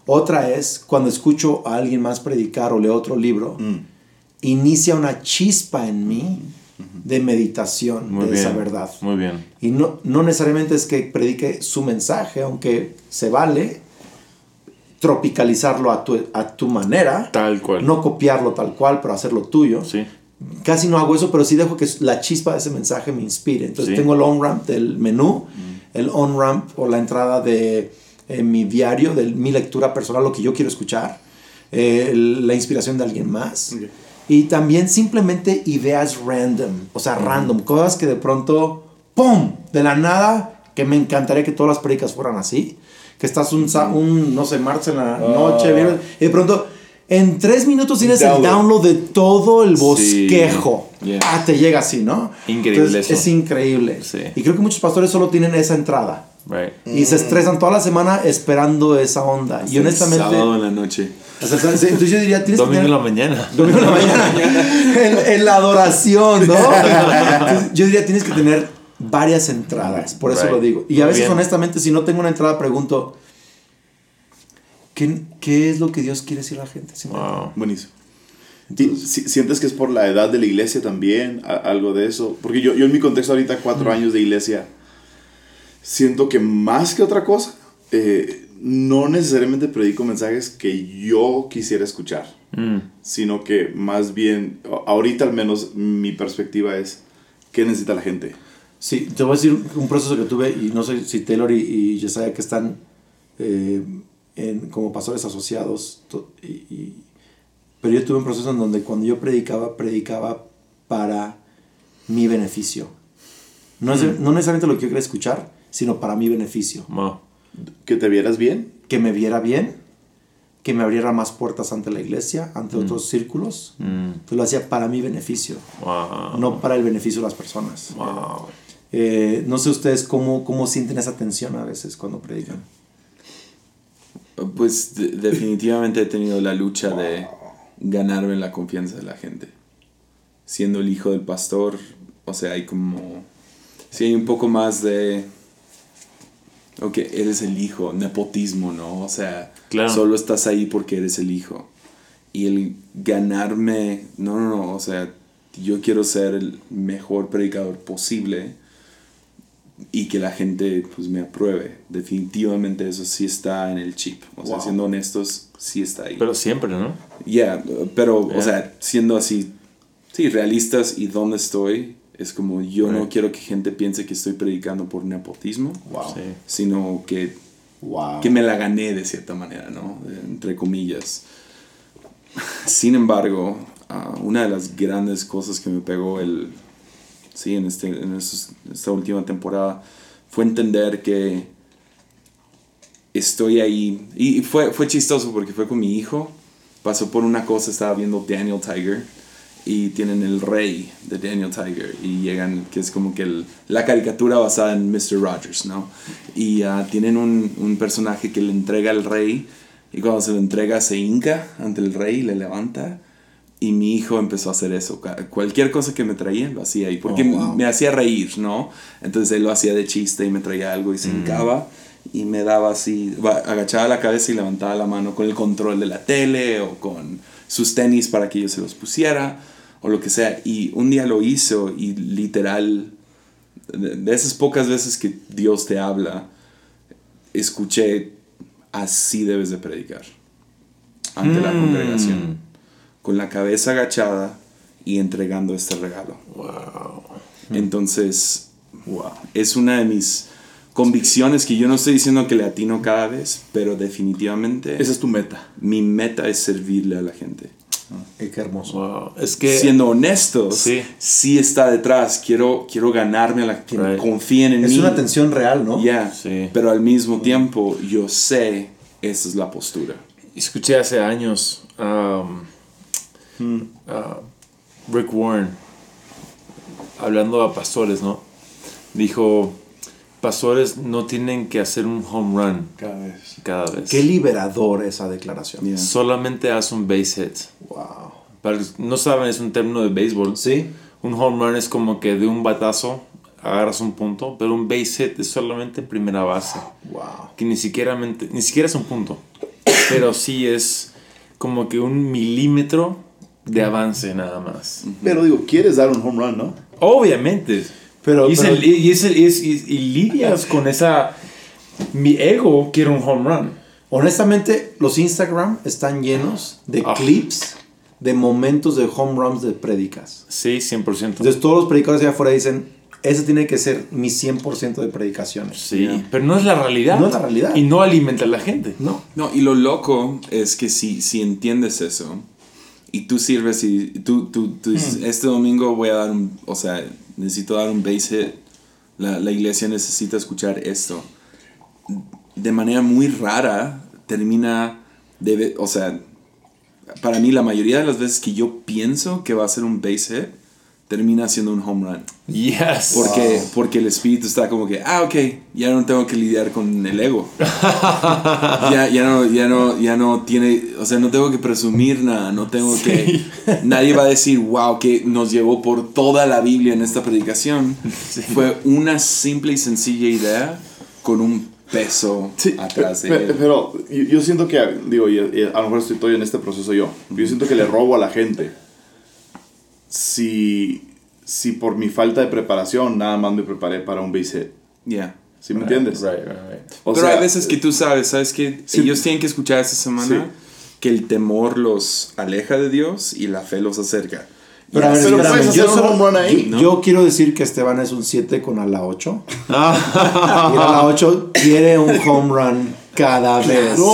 Otra es cuando escucho a alguien más predicar o leo otro libro, Mm. inicia una chispa en mí de meditación Muy de bien. esa verdad. Muy bien. Y no, no necesariamente es que predique su mensaje, aunque se vale tropicalizarlo a tu, a tu manera. Tal cual. No copiarlo tal cual, pero hacerlo tuyo. Sí. Casi no hago eso, pero sí dejo que la chispa de ese mensaje me inspire. Entonces Sí. tengo el on-ramp del menú, el on-ramp o la entrada de eh, mi diario, de mi lectura personal, lo que yo quiero escuchar, eh, la inspiración de alguien más. Y también simplemente ideas random, o sea, random, cosas que de pronto, ¡pum! De la nada, que me encantaría que todas las predicas fueran así. Que estás un, un no sé, martes en la noche, viernes, y de pronto, en tres minutos tienes el Download. download de todo el bosquejo. Yeah. Ah, te llega así, ¿no? Increíble Entonces, eso. Es increíble. Sí. Y creo que muchos pastores solo tienen esa entrada. Right. Y se estresan toda la semana esperando esa onda. Y honestamente... Sábado en la noche. o sea, entonces yo diría, tienes que Domingo en tener- la mañana. Domingo en la mañana. en, en la adoración, ¿no? Entonces, yo diría, tienes que tener varias entradas. Por eso Right. lo digo. Y a Muy veces, bien. honestamente, si no tengo una entrada, pregunto, ¿qué, qué es lo que Dios quiere decir a la gente? Wow. Buenísimo. ¿Y si- ¿Sientes que es por la edad de la iglesia también? a- algo de eso. Porque yo, yo en mi contexto ahorita, cuatro años de iglesia, siento que más que otra cosa, eh, no necesariamente predico mensajes que yo quisiera escuchar, Mm. sino que más bien, ahorita al menos mi perspectiva es, ¿qué necesita la gente? Sí, te voy a decir un proceso que tuve, y no sé si Taylor y, y Jesiah que están eh, en, como pastores asociados, y- y- pero yo tuve un proceso en donde cuando yo predicaba, predicaba para mi beneficio. No, es- no necesariamente lo que yo quería escuchar, sino para mi beneficio. Wow. ¿Que te vieras bien? Que me viera bien, que me abriera más puertas ante la iglesia, ante otros círculos. Mm. Entonces lo hacía para mi beneficio, Wow. no para el beneficio de las personas. Wow. Eh, no sé ustedes cómo, cómo sienten esa tensión a veces cuando predican. Pues de- definitivamente he tenido la lucha de ganarme la confianza de la gente. Siendo el hijo del pastor, o sea, hay como... Sí, hay un poco más de... ok, eres el hijo, nepotismo, ¿no? O sea, Claro. solo estás ahí porque eres el hijo. Y el ganarme, no, no, no, o sea, yo quiero ser el mejor predicador posible que la gente pues me apruebe. Definitivamente eso sí está en el chip. O sea, siendo honestos, sí está ahí. Pero siempre, ¿no? Yeah, pero, Yeah. o sea, siendo así, sí, realistas y dónde estoy, es como yo no quiero que gente piense que estoy predicando por nepotismo, Wow. Sí. sino que, Wow. que me la gané de cierta manera, ¿no? Entre comillas. Sin embargo, ah, una de las grandes cosas que me pegó el, sí, en, este, en esta última temporada fue entender que estoy ahí. Y fue, fue chistoso porque fue con mi hijo. Pasó por una cosa, estaba viendo Daniel Tiger. Y tienen el rey de Daniel Tiger. Y llegan, que es como que la caricatura basada en Mr. Rogers, ¿no? Y ah, tienen un, un personaje que le entrega al rey. Y cuando se lo entrega, se hinca ante el rey y le levanta. Y mi hijo empezó a hacer eso. Cualquier cosa que me traía, lo hacía ahí. Porque Oh, wow. me hacía reír, ¿no? Entonces él lo hacía de chiste y me traía algo y se hincaba y me daba así, agachaba la cabeza y levantaba la mano con el control de la tele o con sus tenis para que yo se los pusiera o lo que sea. Y un día lo hizo y literal, de, esas pocas veces que Dios te habla, escuché, así debes de predicar ante la Mm. congregación, con la cabeza agachada y entregando este regalo. Wow. Entonces, es una de mis convicciones que yo no estoy diciendo que le atino cada vez, pero definitivamente Esa es tu meta. mi meta es servirle a la gente. Qué hermoso. Wow. Es que. Siendo honestos, Sí. sí. está detrás. Quiero, quiero ganarme a la que Right. confíen en Es mí. una tensión real, ¿no? Ya, Sí. Pero al mismo tiempo, yo sé esa es la postura. Escuché hace años um, a Rick Warren hablando a pastores, ¿no? Dijo, pastores no tienen que hacer un home run Cada vez. cada vez. Qué liberador esa declaración. Yeah. Solamente haz un base hit. Wow. Para no saben, es un término de béisbol. Sí. Un home run es como que de un batazo agarras un punto, pero un base hit es solamente en primera base. Wow. Que ni siquiera, mente- ni siquiera es un punto, pero sí es como que un milímetro de avance nada más. Pero digo, quieres dar un home run, ¿no? Obviamente. Pero- y, es pero- el- y es el- y es- y- lidias con esa... Mi ego quiere un home run. Honestamente, los Instagram están llenos de Ah. clips de momentos de home runs de predicas. Sí, 100%. Entonces todos los predicadores allá afuera dicen, ese tiene que ser mi 100% de predicaciones. sí, pero no es la realidad. No es la realidad. Y no alimenta a la gente. No. No, y lo loco es que si, si entiendes eso y tú sirves y tú, tú, tú dices, este domingo voy a dar un, o sea, necesito dar un base hit, la, la iglesia necesita escuchar esto. De manera muy rara termina, debe, o sea, para mí la mayoría de las veces que yo pienso que va a ser un base hit, termina siendo un home run. Yes. Porque, porque el espíritu está como que, ah, ok, ya no tengo que lidiar con el ego. ya, ya, no, ya, no, ya no tiene, o sea, no tengo que presumir nada, no tengo que, nadie va a decir, wow, que nos llevó por toda la Biblia en esta predicación. Fue una simple y sencilla idea con un peso atrás de pe- él. pero yo, siento que, digo, y, a lo mejor estoy en este proceso yo, yo siento que le robo a la gente si, si por mi falta de preparación nada más me preparé para un base hit. Yeah. ¿Sí me entiendes? Right, right, right. O Pero sea, hay veces que tú sabes, ¿sabes que Sí. Ellos tienen que escuchar esta semana Sí. que el temor los aleja de Dios y la fe los acerca. Pero a ver, Pero espérame, puedes hacer un solo- home run ahí, yo, ¿no? yo quiero decir que Esteban es un 7 con a la 8. y a la 8 quiere un home run cada vez. No.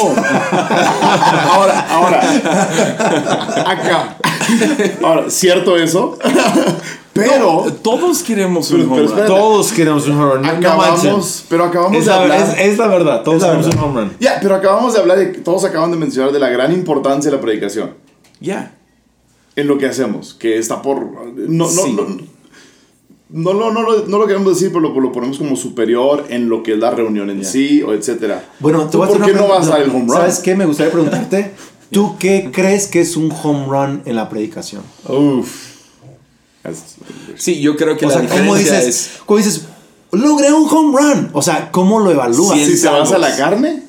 ahora, ahora. Acá. Ahora, cierto eso. Pero. Todos queremos un home run. Todos queremos un home run. No, acabamos. pero acabamos Es de la, hablar. es, es la verdad. Todos queremos un home run. Ya, pero acabamos de hablar de. Todos acaban de mencionar de la gran importancia de la predicación. Ya. En lo que hacemos. Que está por. No, no, Sí. no. No, no, no, lo- no lo queremos decir, pero lo, lo ponemos como superior en lo que es la reunión en sí, o etcétera. Bueno, ¿Tú ¿por qué no vas a dar el home run? ¿Sabes qué? Me gustaría preguntarte. ¿Tú qué crees que es un home run en la predicación? Uf. Sí, yo creo que o la sea, ¿cómo diferencia dices, es... ¿cómo dices, logré un home run. O sea, ¿cómo lo evalúas? Si te vas a la carne,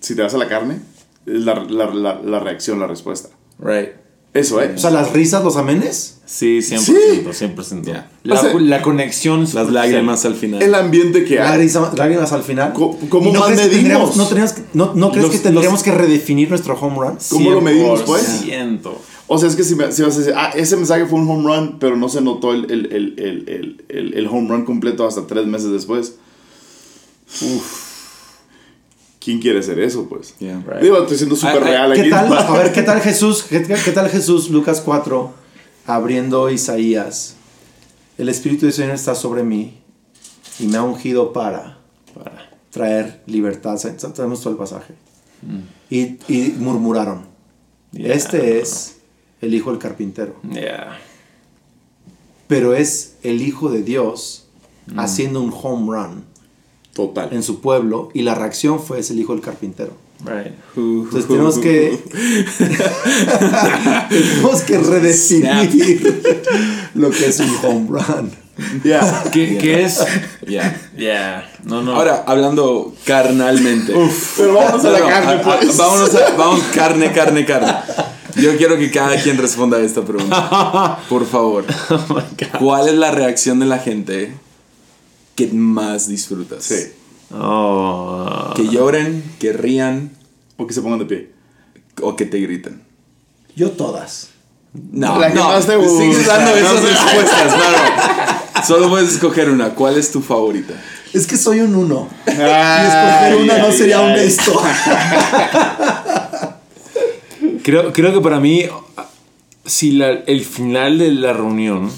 si te vas a la carne, es la, la, la, la reacción, la respuesta. Right. Eso, ¿eh? O sea, las risas, los amenes. Sí, 100%, 100%. Ya. La, O sea, la conexión. Las lágrimas al final. el ambiente que hay. Lágrimas, lágrimas al final. ¿cómo ¿Y no más crees que medimos? tendríamos- no, que- no, no crees Los- que tendríamos los- que redefinir nuestro home run? ¿Cómo lo medimos, pues? 100%. O sea, es que si, me- si vas a decir, ah, ese mensaje fue un home run, pero no se notó el, el, el, el, el, el, el home run completo hasta tres meses después. Uf. ¿Quién quiere hacer eso, pues? Yeah. Right. Digo, estoy siendo súper Ay, ay, real ¿Qué aquí. tal? A ver, ¿qué tal Jesús? ¿Qué, qué tal Jesús? Lucas 4, abriendo Isaías. El Espíritu del Señor está sobre mí y me ha ungido para Para. traer libertad. Tenemos todo el pasaje. Y, y murmuraron. Yeah. Este es el hijo del carpintero. Yeah. Pero es el hijo de Dios haciendo un home run Total. en su pueblo y la reacción fue es el hijo del carpintero. Right. Entonces tenemos que tenemos que redefinir lo que es un home run. Ya. ¿Qué, qué es? Yeah. Yeah. No, no. Ahora, hablando carnalmente. Pero vámonos a la No, carne, a- a- pues. vámonos a, vamos, carne, carne, carne. Yo quiero que cada quien responda a esta pregunta. Por favor. Oh my God. ¿Cuál es la reacción de la gente que más disfrutas? Sí. Oh. Que lloren, que rían O que se pongan de pie. o que te griten. Yo todas. No, La que no, más te sigues gusta, dando no esas respuestas. No, no. Solo puedes escoger una. ¿Cuál es tu favorita? Es que soy un uno. y escoger una no sería ay. honesto. Creo, creo que para mí, si la- el final de la reunión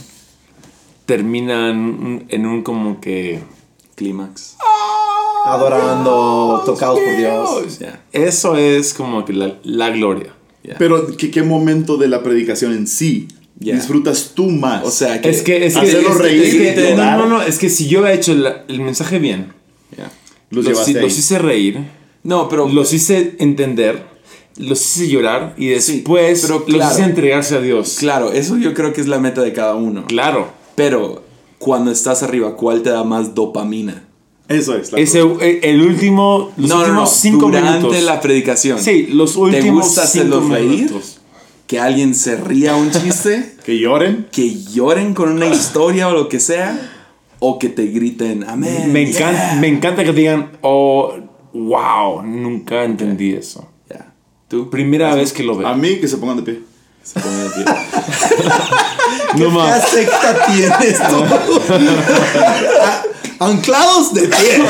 termina en, un- como que... Clímax. Adorando, tocados por Dios. Ya. Eso es como que la, la gloria. ya. Pero, ¿qué, ¿qué momento de la predicación en sí Ya. disfrutas tú más? O sea, que. Es que, es que, Hacerlo es que- reír, es que- no, no, no, es que si yo he hecho la- el mensaje bien, los, los, los hice reír, No, pero. los hice entender, los hice llorar y Sí, después pero los claro. hice entregarse a Dios. Claro, eso yo creo que es la meta de cada uno. Claro. Pero cuando estás arriba, ¿cuál te da más dopamina? Eso es. la Ese, el, el último, los no, no, no. últimos cinco Durante minutos. la predicación. Sí, los ¿Te últimos gusta cinco reír? minutos. Que alguien se ría un chiste. Que lloren. que lloren con una historia o lo que sea. O que te griten, amén. Me, yeah". encanta, me encanta que digan, oh, wow, nunca entendí eso. Ya. ¿Tú? Primera vez que lo A veo. mí que se pongan de pie. Se pone de pie. No ¿Qué más. secta tienes tú? Anclados de pie.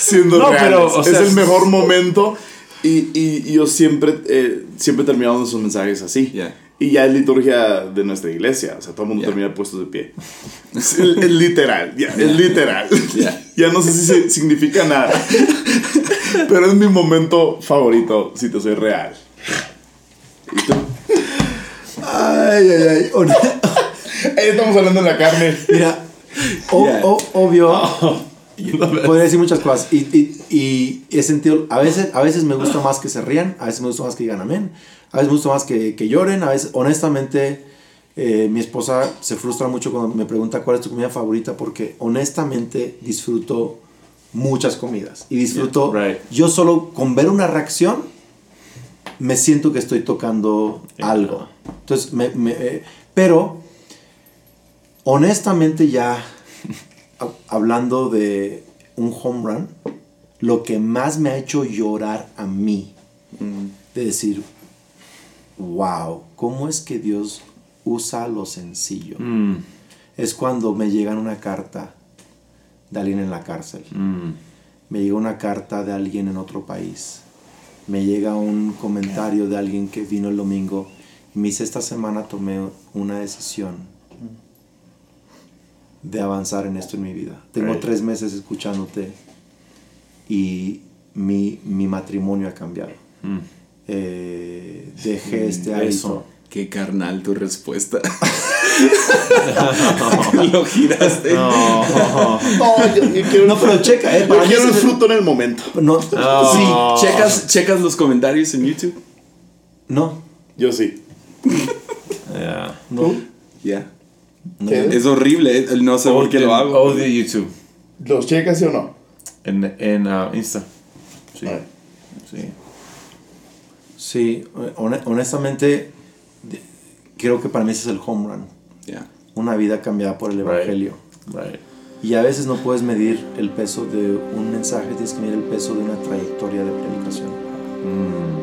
Siendo No, reales. pero, o sea, es el mejor momento. Y, y- y yo siempre, eh, siempre terminamos nuestros mensajes así. Y ya es liturgia de nuestra iglesia. O sea, todo el mundo Ya. termina puestos de pie. Es, es literal, ya, es literal. Ya. ya no sé si significa nada. Pero es mi momento favorito, si te soy real. ¿Y tú? Ay, ay, ay. Hon- Ahí estamos hablando de la carne. Mira, o- Yeah. o- obvio. Podría decir muchas cosas. Y, y, y he sentido. A veces, a veces me gusta más que se rían. A veces me gusta más que digan amén. A veces me gusta más que, que lloren. A veces, honestamente, eh, mi esposa se frustra mucho cuando me pregunta cuál es tu comida favorita. Porque honestamente disfruto muchas comidas. Y disfruto. Yeah, right. Yo solo con ver una reacción. Me siento que estoy tocando algo. Entonces, me, me- eh, pero honestamente ya ha- hablando de un home run, lo que más me ha hecho llorar a mí, de decir, wow, ¿cómo es que Dios usa lo sencillo? Mm, Es cuando me llega una carta de alguien en la cárcel, mm, me llega una carta de alguien en otro país, me llega un comentario de alguien que vino el domingo y me dice, esta semana tomé una decisión de avanzar en esto en mi vida. Tengo tres meses escuchándote y mi, mi matrimonio ha cambiado. mm. Eh, dejé este hábito. Eso. Qué carnal tu respuesta. Lo giraste. No. No, yo, yo quiero, No, pero checa, eh. yo Para mí quiero el fruto en el momento. No. Sí, checas, checas los comentarios en YouTube. no, Yo sí. Yeah. no. Ya. Es horrible, eh, no sé por qué lo hago. O de YouTube. ¿Los checas sí o no? En, en ah, Insta. Sí. Sí. Sí, hone- honestamente, creo que para mí ese es el home run. Ya. Una vida cambiada por el Evangelio. Right. Y a veces no puedes medir el peso de un mensaje, tienes que medir el peso de una trayectoria de predicación. Mm.